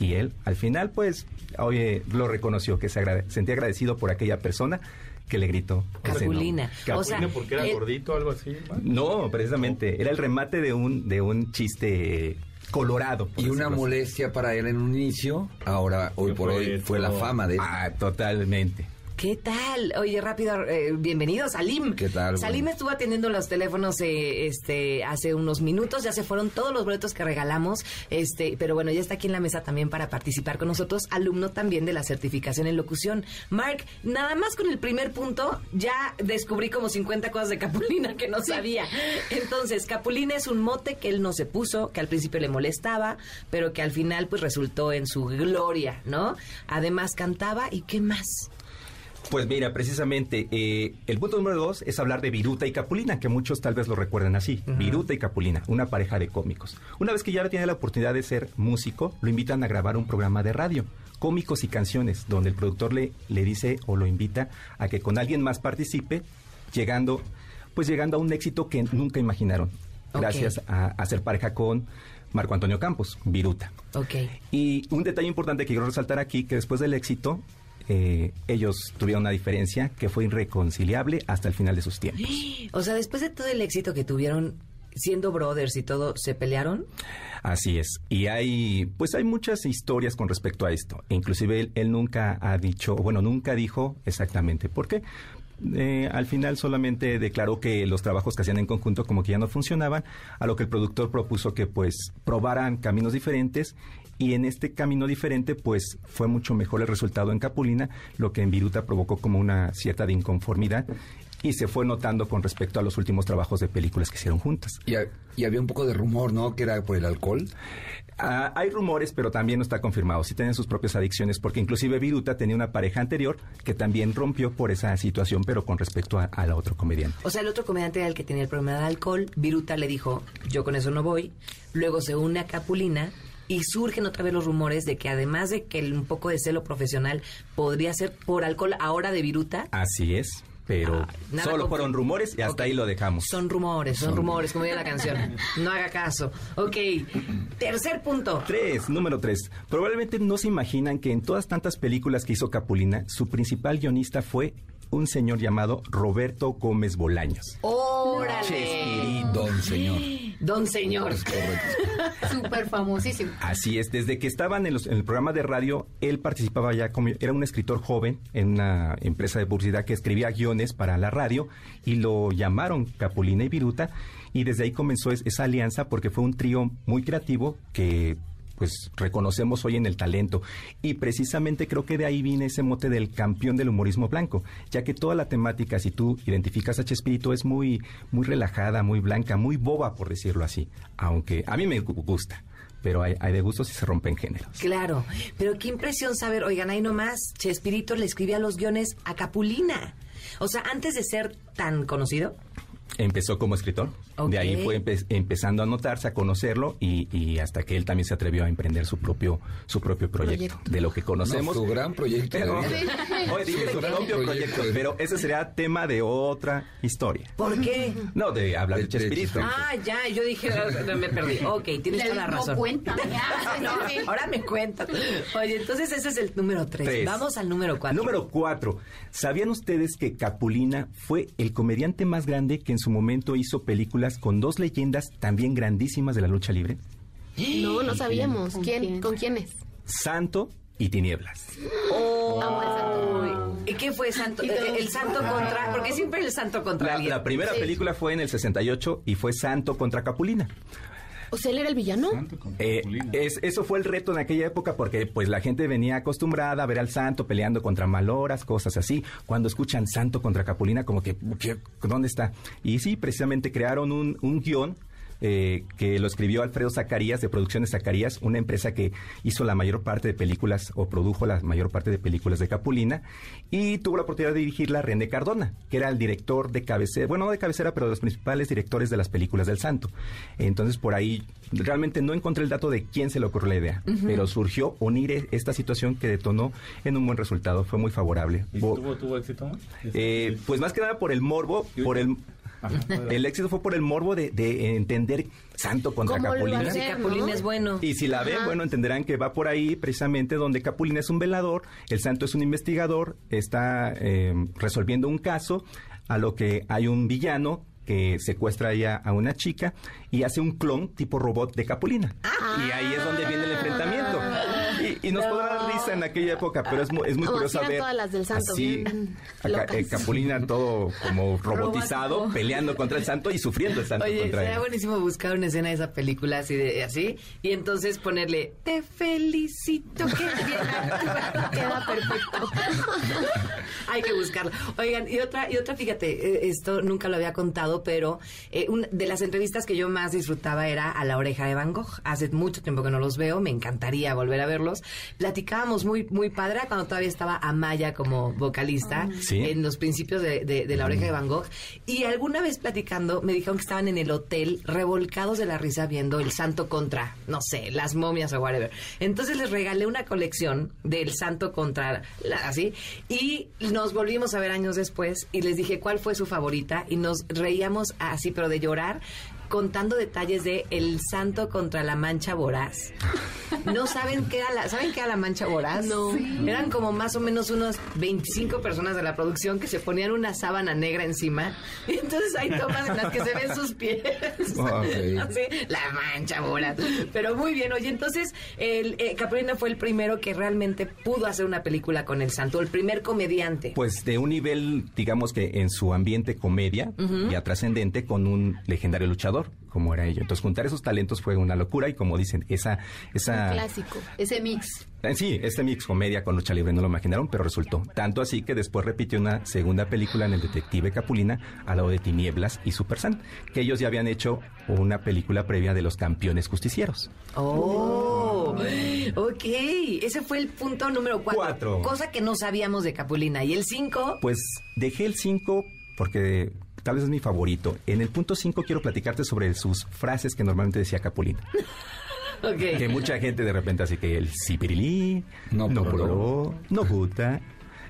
Y él, al final, pues, oye, lo reconoció, que se agrade- sentía agradecido por aquella persona que le gritó. Capulina. O sea, porque era gordito o algo así. No, precisamente. Era el remate de un, de un chiste colorado. Y una así. molestia para él en un inicio, ahora, hoy por hoy, fue la fama de él. Ah, totalmente. ¿Qué tal? Oye, rápido, eh, bienvenido, Salim. ¿Qué tal? Salim Bueno. estuvo atendiendo los teléfonos eh, este, hace unos minutos, ya se fueron todos los boletos que regalamos, este, pero bueno, ya está aquí en la mesa también para participar con nosotros, alumno también de la certificación en locución. Mark, nada más con el primer punto, ya descubrí como 50 cosas de Capulina que no sabía. Entonces, Capulina es un mote que él no se puso, que al principio le molestaba, pero que al final pues resultó en su gloria, ¿no? Además cantaba y qué más. Pues mira, precisamente, eh, el punto número dos es hablar de Viruta y Capulina, que muchos tal vez lo recuerdan así. Viruta y Capulina, una pareja de cómicos. Una vez que ya tiene la oportunidad de ser músico, lo invitan a grabar un programa de radio, cómicos y canciones, donde el productor le, le dice o lo invita a que con alguien más participe, llegando, pues llegando a un éxito que nunca imaginaron, gracias a, a ser pareja con Marco Antonio Campos, Viruta. Ok. Y un detalle importante que quiero resaltar aquí, que después del éxito, eh, ellos tuvieron una diferencia que fue irreconciliable hasta el final de sus tiempos. <gasps> O sea, después de todo el éxito que tuvieron siendo brothers y todo, ¿se pelearon? Así es. Y hay, pues hay muchas historias con respecto a esto. Inclusive él, él nunca ha dicho, bueno, nunca dijo exactamente por qué. Eh, al final solamente declaró que los trabajos que hacían en conjunto como que ya no funcionaban, a lo que el productor propuso que pues probaran caminos diferentes y en este camino diferente pues fue mucho mejor el resultado en Capulina, lo que en Viruta provocó como una cierta de inconformidad y se fue notando con respecto a los últimos trabajos de películas que hicieron juntas. Y, y había un poco de rumor, ¿no? Que era por el alcohol. Ah, hay rumores, pero también no está confirmado. Sí tienen sus propias adicciones, porque inclusive Viruta tenía una pareja anterior que también rompió por esa situación, pero con respecto a, a la otro comediante. O sea, el otro comediante era el que tenía el problema del alcohol. Viruta le dijo, yo con eso no voy. Luego se une a Capulina y surgen otra vez los rumores de que además de que el- un poco de celo profesional podría ser por alcohol ahora de Viruta. Así es, pero nada solo fueron rumores y hasta ahí lo dejamos. Son rumores, son, Son rumores, como dice la canción. No haga caso. Ok, tercer punto. Tres, número tres. Probablemente no se imaginan que en todas tantas películas que hizo Capulina, su principal guionista fue un señor llamado Roberto Gómez Bolaños. ¡Órale! Chespirito. Don señor. Don señor. <laughs> Súper famosísimo. Así es, desde que estaban en, los- en el programa de radio, él participaba ya como, era un escritor joven en una empresa de publicidad que escribía guiones para la radio y lo llamaron Capulina y Viruta y desde ahí comenzó es- esa alianza porque fue un trío muy creativo que pues reconocemos hoy en el talento y precisamente creo que de ahí viene ese mote del campeón del humorismo blanco, ya que toda la temática si tú identificas a Chespirito es muy muy relajada, muy blanca, muy boba por decirlo así, aunque a mí me gu- gusta pero hay, hay de gustos y se rompen géneros. Claro, pero qué impresión saber, oigan, ahí nomás, Chespirito le escribía los guiones a Capulina. O sea, antes de ser tan conocido, Empezó como escritor, de ahí fue empe- empezando a notarse, a conocerlo y, y hasta que él también se atrevió a emprender su propio su propio proyecto, de lo que conocemos. No, su gran proyecto Pero-. <laughs> Oye, dije Su propio proyecto proyecto, de- pero ese sería tema de otra historia. ¿por qué? No, de hablar de, Chespirito. Ah, ya, yo dije, me perdí. Ok, tienes toda la razón. cuéntame. <laughs> No, ahora me cuentas. Oye, entonces ese es el número tres. Tres. Vamos al número cuatro. Número cuatro. ¿Sabían ustedes que Capulina fue el comediante más grande que en su momento hizo películas con dos leyendas también grandísimas de la lucha libre? No, no sabíamos. ¿Con ¿Quién? quién? ¿Con quiénes? Santo y Tinieblas. Amo al santo. Uy, ¿Y qué fue santo? El, el santo contra. Porque siempre el santo contra La, alguien. la primera Sí. película fue en el 68 y fue Santo contra Capulina. O sea, él era el villano. Eh, es- eso fue el reto en aquella época porque pues la gente venía acostumbrada a ver al santo peleando contra maloras, cosas así. Cuando escuchan santo contra Capulina, como que, ¿qué? ¿dónde está? Y sí, precisamente crearon un, un guion eh, que lo escribió Alfredo Zacarías de Producciones Zacarías, una empresa que hizo la mayor parte de películas o produjo la mayor parte de películas de Capulina y tuvo la oportunidad de dirigirla René Cardona, que era el director de cabecera, bueno, no de cabecera, pero de los principales directores de las películas del Santo. Entonces por ahí realmente no encontré el dato de quién se le ocurrió la idea, pero surgió unir e- esta situación que detonó en un buen resultado, fue muy favorable. ¿Y tuvo, tuvo éxito? eh, pues más que nada por el morbo, por el... El éxito fue por el morbo de, de entender Santo contra ¿Cómo lo Capulina. hace, Si Capulina no? es bueno. Y si la ven, Ajá. bueno, entenderán que va por ahí precisamente donde Capulina es un velador, el Santo es un investigador, está eh, resolviendo un caso, a lo que hay un villano que secuestra ya a una chica y hace un clon tipo robot de Capulina. Y ahí es donde viene el enfrentamiento. Y, y nos podrá dar risa en aquella época, pero es muy, es muy No, curioso ver. todas las del Santo, locas. eh, Capulina todo como <laughs> robotizado, Robótico. peleando contra el santo y sufriendo el santo Oye, contra sería él. buenísimo buscar una escena de esa película así de así y entonces ponerle te felicito que bien <laughs> actuado". Queda perfecto. <laughs> Hay que buscarlo. Oigan, y otra y otra fíjate, eh, esto nunca lo había contado, pero eh, una de las entrevistas que yo más disfrutaba era a La Oreja de Van Gogh. Hace mucho tiempo que no los veo, me encantaría volver a Platicábamos muy muy padre cuando todavía estaba Amaya como vocalista Sí. en los principios de, de- de La Oreja de Van Gogh. Y alguna vez platicando me dijeron que estaban en el hotel revolcados de la risa viendo El Santo contra, no sé, las momias o whatever. Entonces les regalé una colección del Santo contra, la- así, y nos volvimos a ver años después y les dije cuál fue su favorita y nos reíamos así, pero de llorar contando detalles de El Santo contra la Mancha Voraz. No saben qué era la, ¿saben qué era la Mancha Voraz? No. Eran como más o menos unos 25 personas de la producción que se ponían una sábana negra encima. Y entonces hay tomas en las que se ven sus pies. Así, la Mancha Voraz. Pero muy bien, oye, entonces el eh, Capulina fue el primero que realmente pudo hacer una película con el Santo, el primer comediante. Pues de un nivel, digamos que en su ambiente comedia Ujú. ya trascendente con un legendario luchador. Como era ello. Entonces, juntar esos talentos fue una locura y como dicen, esa... esa Clásico. Ese mix. Eh, Sí, este mix comedia con lucha libre no lo imaginaron, pero resultó. Tanto así que después repitió una segunda película en el Detective Capulina, al lado de Tinieblas y Super San, que ellos ya habían hecho una película previa de los campeones justicieros. Oh, ok. Ese fue el punto número cuatro. Cuatro. Cosa que no sabíamos de Capulina. Y el cinco, Pues dejé el 5 porque tal vez es mi favorito. En el punto 5 quiero platicarte sobre sus frases que normalmente decía Capulina. <laughs> ok. Que mucha gente de repente así que el sipirilí, no, no pororó, no gusta,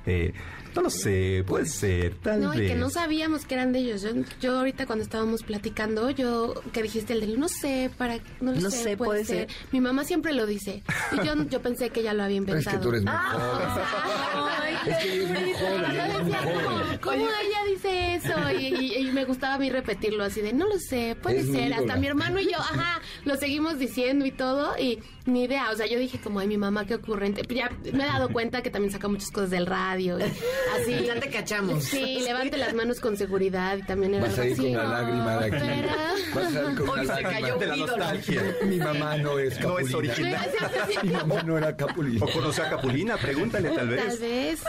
eh, no lo sé, puede ser, tal No, y que no sabíamos que eran de ellos. Yo, yo ahorita cuando estábamos platicando, yo que dijiste el del no sé, para no, lo No sé, sé, puede, puede ser. ser. Mi mamá siempre lo dice. Y yo, yo pensé que ella lo había <laughs> Es inventado. que tú eres muy Ah, Es que ella es muy joven, Yo ella es muy decía, joven. ¿cómo, cómo ella dice eso? Y, y- y me gustaba a mí repetirlo así de, no lo sé, puede Es ser. Hasta mi hermano y yo, ajá, lo seguimos diciendo y todo. Y ni idea. O sea, yo dije como, ay, mi mamá, qué ocurrente. Ya me he dado cuenta que también saca muchas cosas del radio. y así. Ya te cachamos. Sí, levante las manos con seguridad y también era Vas a ir así. con la lágrima de aquí. Vas a ir con Hoy una se lágrima cayó de la ídolo. nostalgia. Mi mamá no es No Capulina. es original. Mi mamá no era Capulina. O conoció a Capulina, pregúntale tal vez. Tal vez.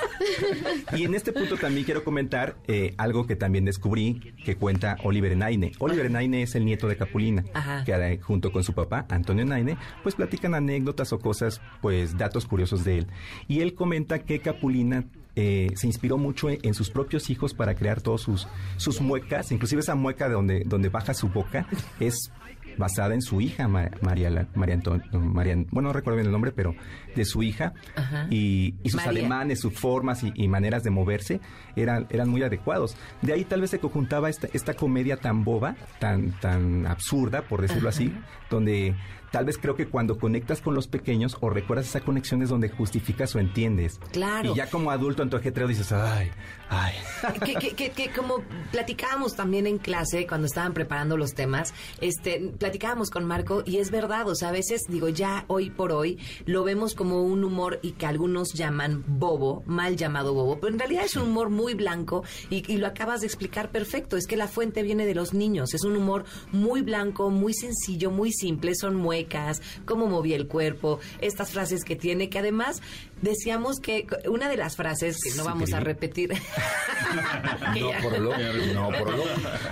Y en este punto también quiero comentar eh, algo que también descubrí que cuenta Oliver Naine. Oliver Naine es el nieto de Capulina, Ajá. que junto con su papá, Antonio Naine, pues platican anécdotas o cosas, pues datos curiosos de él. Y él comenta que Capulina eh, se inspiró mucho en, en sus propios hijos para crear todos sus, sus muecas, inclusive esa mueca de donde, donde baja su boca es basada en su hija, Ma- María, María no, María- bueno, no recuerdo bien el nombre, pero de su hija, Ajá. y, y sus María. ademanes, sus formas y, y maneras de moverse eran, eran muy adecuados. De ahí tal vez se conjuntaba esta, esta comedia tan boba, tan, tan absurda, por decirlo así, donde tal vez creo que cuando conectas con los pequeños o recuerdas esa conexión es donde justificas o entiendes. Claro. Y ya como adulto en tu ajetreo dices, ay, ay. <laughs> que, que, que, que como platicábamos también en clase cuando estaban preparando los temas, este, platicábamos con Marco y es verdad, o sea, a veces digo, ya hoy por hoy lo vemos como un humor y que algunos llaman bobo, mal llamado bobo, pero en realidad es un humor muy blanco y, y lo acabas de explicar perfecto, es que la fuente viene de los niños, es un humor muy blanco, muy sencillo, muy simple, son muecas, cómo movía el cuerpo, estas frases que tiene, que además decíamos que una de las frases que no vamos a repetir. <laughs> <laughs> Que No ya- por lo, no por lo.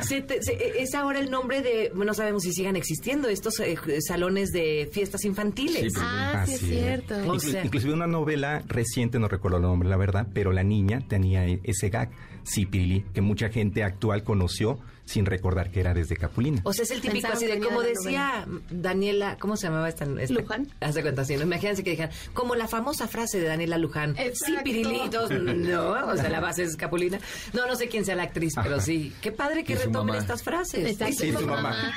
se te- se- es ahora el nombre de, no sabemos si sigan existiendo, estos eh, salones de fiestas infantiles. Sí, Ah, sí es cierto. O Inclu- sea- inclusive una novela reciente, no recuerdo el nombre, la verdad, pero la niña tenía e- ese gag, Cipirili, que mucha gente actual conoció sin recordar que era desde Capulina. O sea, es el típico Pensaron así de, como de la decía Daniela, ¿cómo se llamaba esta? esta Luján. Hace cuenta, sí, ¿no? imagínense que dijeran, como la famosa frase de Daniela Luján, sí, pirilitos, no, o sea, la base es Capulina. No, no sé quién sea la actriz, pero Ajá. sí. Qué padre que retomen mamá. estas frases. Exacto. Sí, su mamá.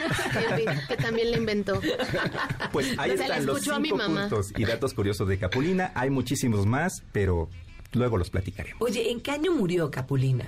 Que, que también le inventó. <laughs> Pues ahí la están los escuchó a mi cinco mamá. puntos y datos curiosos de Capulina. Hay muchísimos más, pero luego los platicaremos. Oye, ¿en qué año murió Capulina?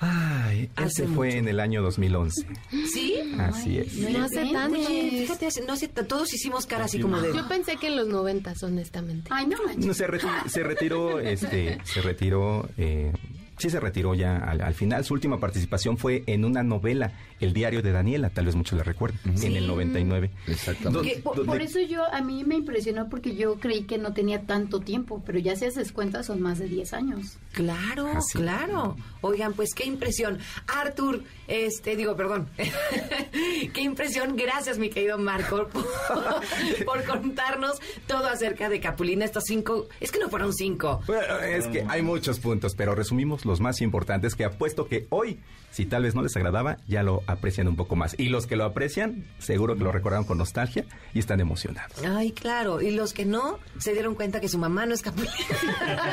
Ay, él Hace se fue mucho. en el año 2011. ¿Sí? Así es. No hace tanto. Oye, fíjate, no hace, todos hicimos cara así como de... Yo pensé que en los noventas, honestamente. Ay, no manches. No, se, reti- se retiró, este, se retiró, eh, sí se retiró ya al, al final. Su última participación fue en una novela, El diario de Daniela, tal vez muchos la recuerden, en el 99. Exactamente. Que por, eso yo, a mí me impresionó porque yo creí que no tenía tanto tiempo, pero ya si haces cuenta son más de 10 años. Claro, Así. claro. Oigan, pues qué impresión. Arthur, este, digo, perdón. <laughs> qué impresión. Gracias, mi querido Marco, <laughs> por, por contarnos todo acerca de Capulina. Estos cinco, es que no fueron cinco. Bueno, es que hay muchos puntos, pero resumimos los más importantes que apuesto que hoy, si tal vez no les agradaba, ya lo aprecian un poco más. Y los que lo aprecian, seguro que lo recordaron con nostalgia y están emocionados. Ay, claro. Y los que no, se dieron cuenta que su mamá no es Capulina.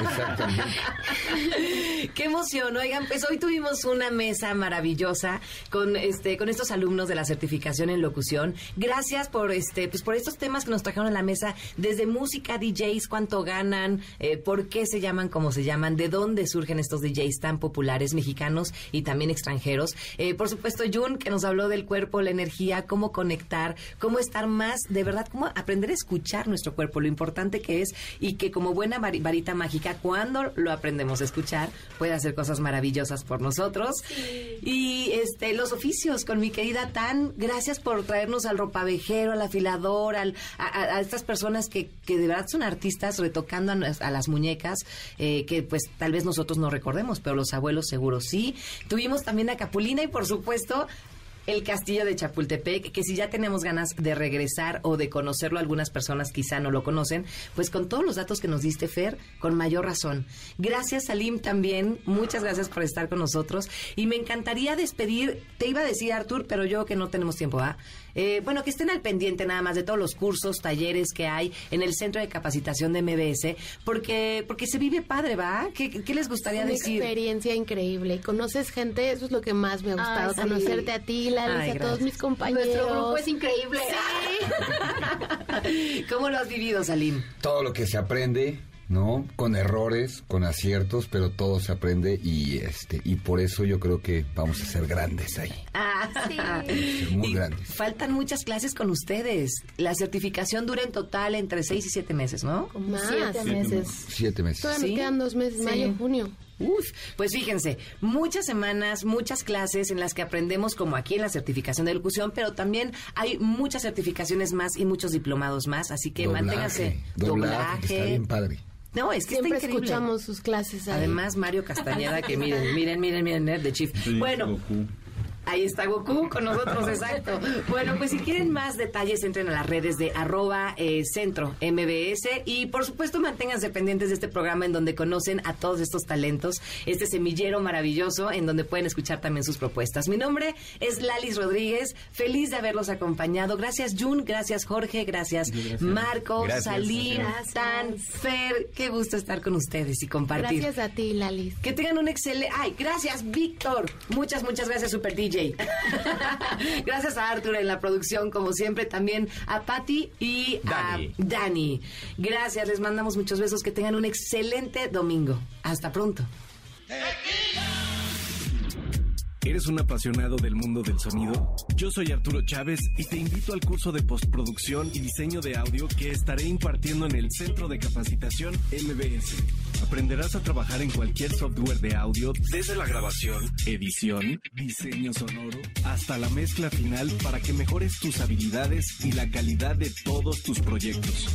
Exactamente. <laughs> Qué emoción, oigan, pues hoy tuvimos una mesa maravillosa con este con estos alumnos de la certificación en locución. Gracias por este pues por estos temas que nos trajeron a la mesa desde música, DJs, cuánto ganan, eh, por qué se llaman como se llaman, de dónde surgen estos DJs tan populares mexicanos y también extranjeros. Eh, por supuesto, Que nos habló del cuerpo, la energía, cómo conectar, cómo estar más, de verdad, cómo aprender a escuchar nuestro cuerpo, lo importante que es y que como buena vari- varita mágica, cuando lo aprendemos a escuchar, puede hacer cosas maravillosas por nosotros. Y este los oficios con mi querida Tan, gracias por traernos al ropavejero, al afilador, al, a, estas personas que, que de verdad son artistas retocando a las muñecas, eh, que pues tal vez nosotros no recordemos, pero los abuelos seguro sí. Tuvimos también a Capulina y por supuesto el castillo de Chapultepec, que si ya tenemos ganas de regresar o de conocerlo, algunas personas quizá no lo conocen, pues con todos los datos que nos diste, Fer, con mayor razón. Gracias, Salim, también. Muchas gracias por estar con nosotros. Y me encantaría despedir, te iba a decir, Artur, pero yo que no tenemos tiempo, ¿ah? Bueno, que estén al pendiente nada más de todos los cursos, talleres que hay en el Centro de Capacitación de MBS, porque, porque se vive padre, ¿va? ¿Qué, qué les gustaría Una decir? experiencia increíble. Conoces gente, eso es lo que más me ha gustado. Ay, sí. Conocerte a ti, Lali, Ay, a todos mis compañeros. Nuestro grupo es increíble. <laughs> ¿Cómo lo has vivido, Salim? Todo lo que se aprende, ¿no? Con errores, con aciertos, pero todo se aprende y este y por eso yo creo que vamos a ser grandes ahí. Ah, Ser muy Y grandes. Faltan muchas clases con ustedes. La certificación dura en total entre seis y siete meses, ¿no? Más. Siete meses. Siete meses. Todavía ¿Sí? nos quedan dos meses, Sí. mayo, junio. Uf, pues fíjense, muchas semanas, muchas clases en las que aprendemos como aquí en la certificación de locución, pero también hay muchas certificaciones más y muchos diplomados más, así que manténganse. doblaje, está bien padre. No, es que Siempre está increíble. escuchamos sus clases ahí. Además, Mario Castañeda, que miren, miren, miren, miren, Nerd de Chief. Bueno, Ahí está Goku con nosotros, exacto. Bueno, pues si quieren más detalles, entren a las redes de arroba eh, centro MBS y por supuesto manténganse pendientes de este programa en donde conocen a todos estos talentos, este semillero maravilloso en donde pueden escuchar también sus propuestas. Mi nombre es Lalis Rodríguez, feliz de haberlos acompañado. Gracias Jun, gracias Jorge, gracias, Marco, Gracias. Salim, Gracias. Tan, Fer, qué gusto estar con ustedes y compartir. Gracias a ti, Lalis. Que tengan un excelente... Ay, gracias, Víctor. Muchas, muchas gracias, Super DJ. <laughs> gracias a Arthur en la producción, como siempre, también a Patty y Dani. a Dani. Gracias, les mandamos muchos besos. Que tengan un excelente domingo. Hasta pronto. ¿Eres un apasionado del mundo del sonido? Yo soy Arturo Chávez y te invito al curso de postproducción y diseño de audio que estaré impartiendo en el Centro de Capacitación MBS. Aprenderás a trabajar en cualquier software de audio, desde la grabación, edición, diseño sonoro, hasta la mezcla final para que mejores tus habilidades y la calidad de todos tus proyectos.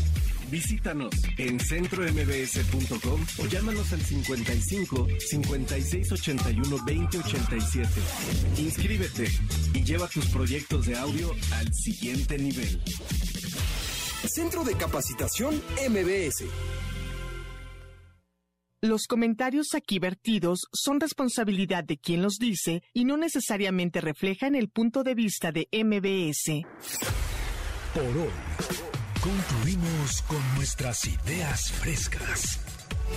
Visítanos en centrombs.com o llámanos al 55 56 81 20 87. Inscríbete y lleva tus proyectos de audio al siguiente nivel. Centro de Capacitación MBS. Los comentarios aquí vertidos son responsabilidad de quien los dice y no necesariamente reflejan el punto de vista de MBS. Por hoy, concluimos con nuestras ideas frescas.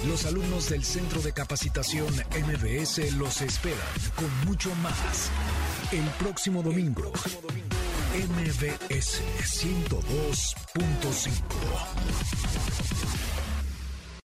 Los alumnos del Centro de Capacitación MBS los esperan con mucho más el próximo domingo. MBS 102.5.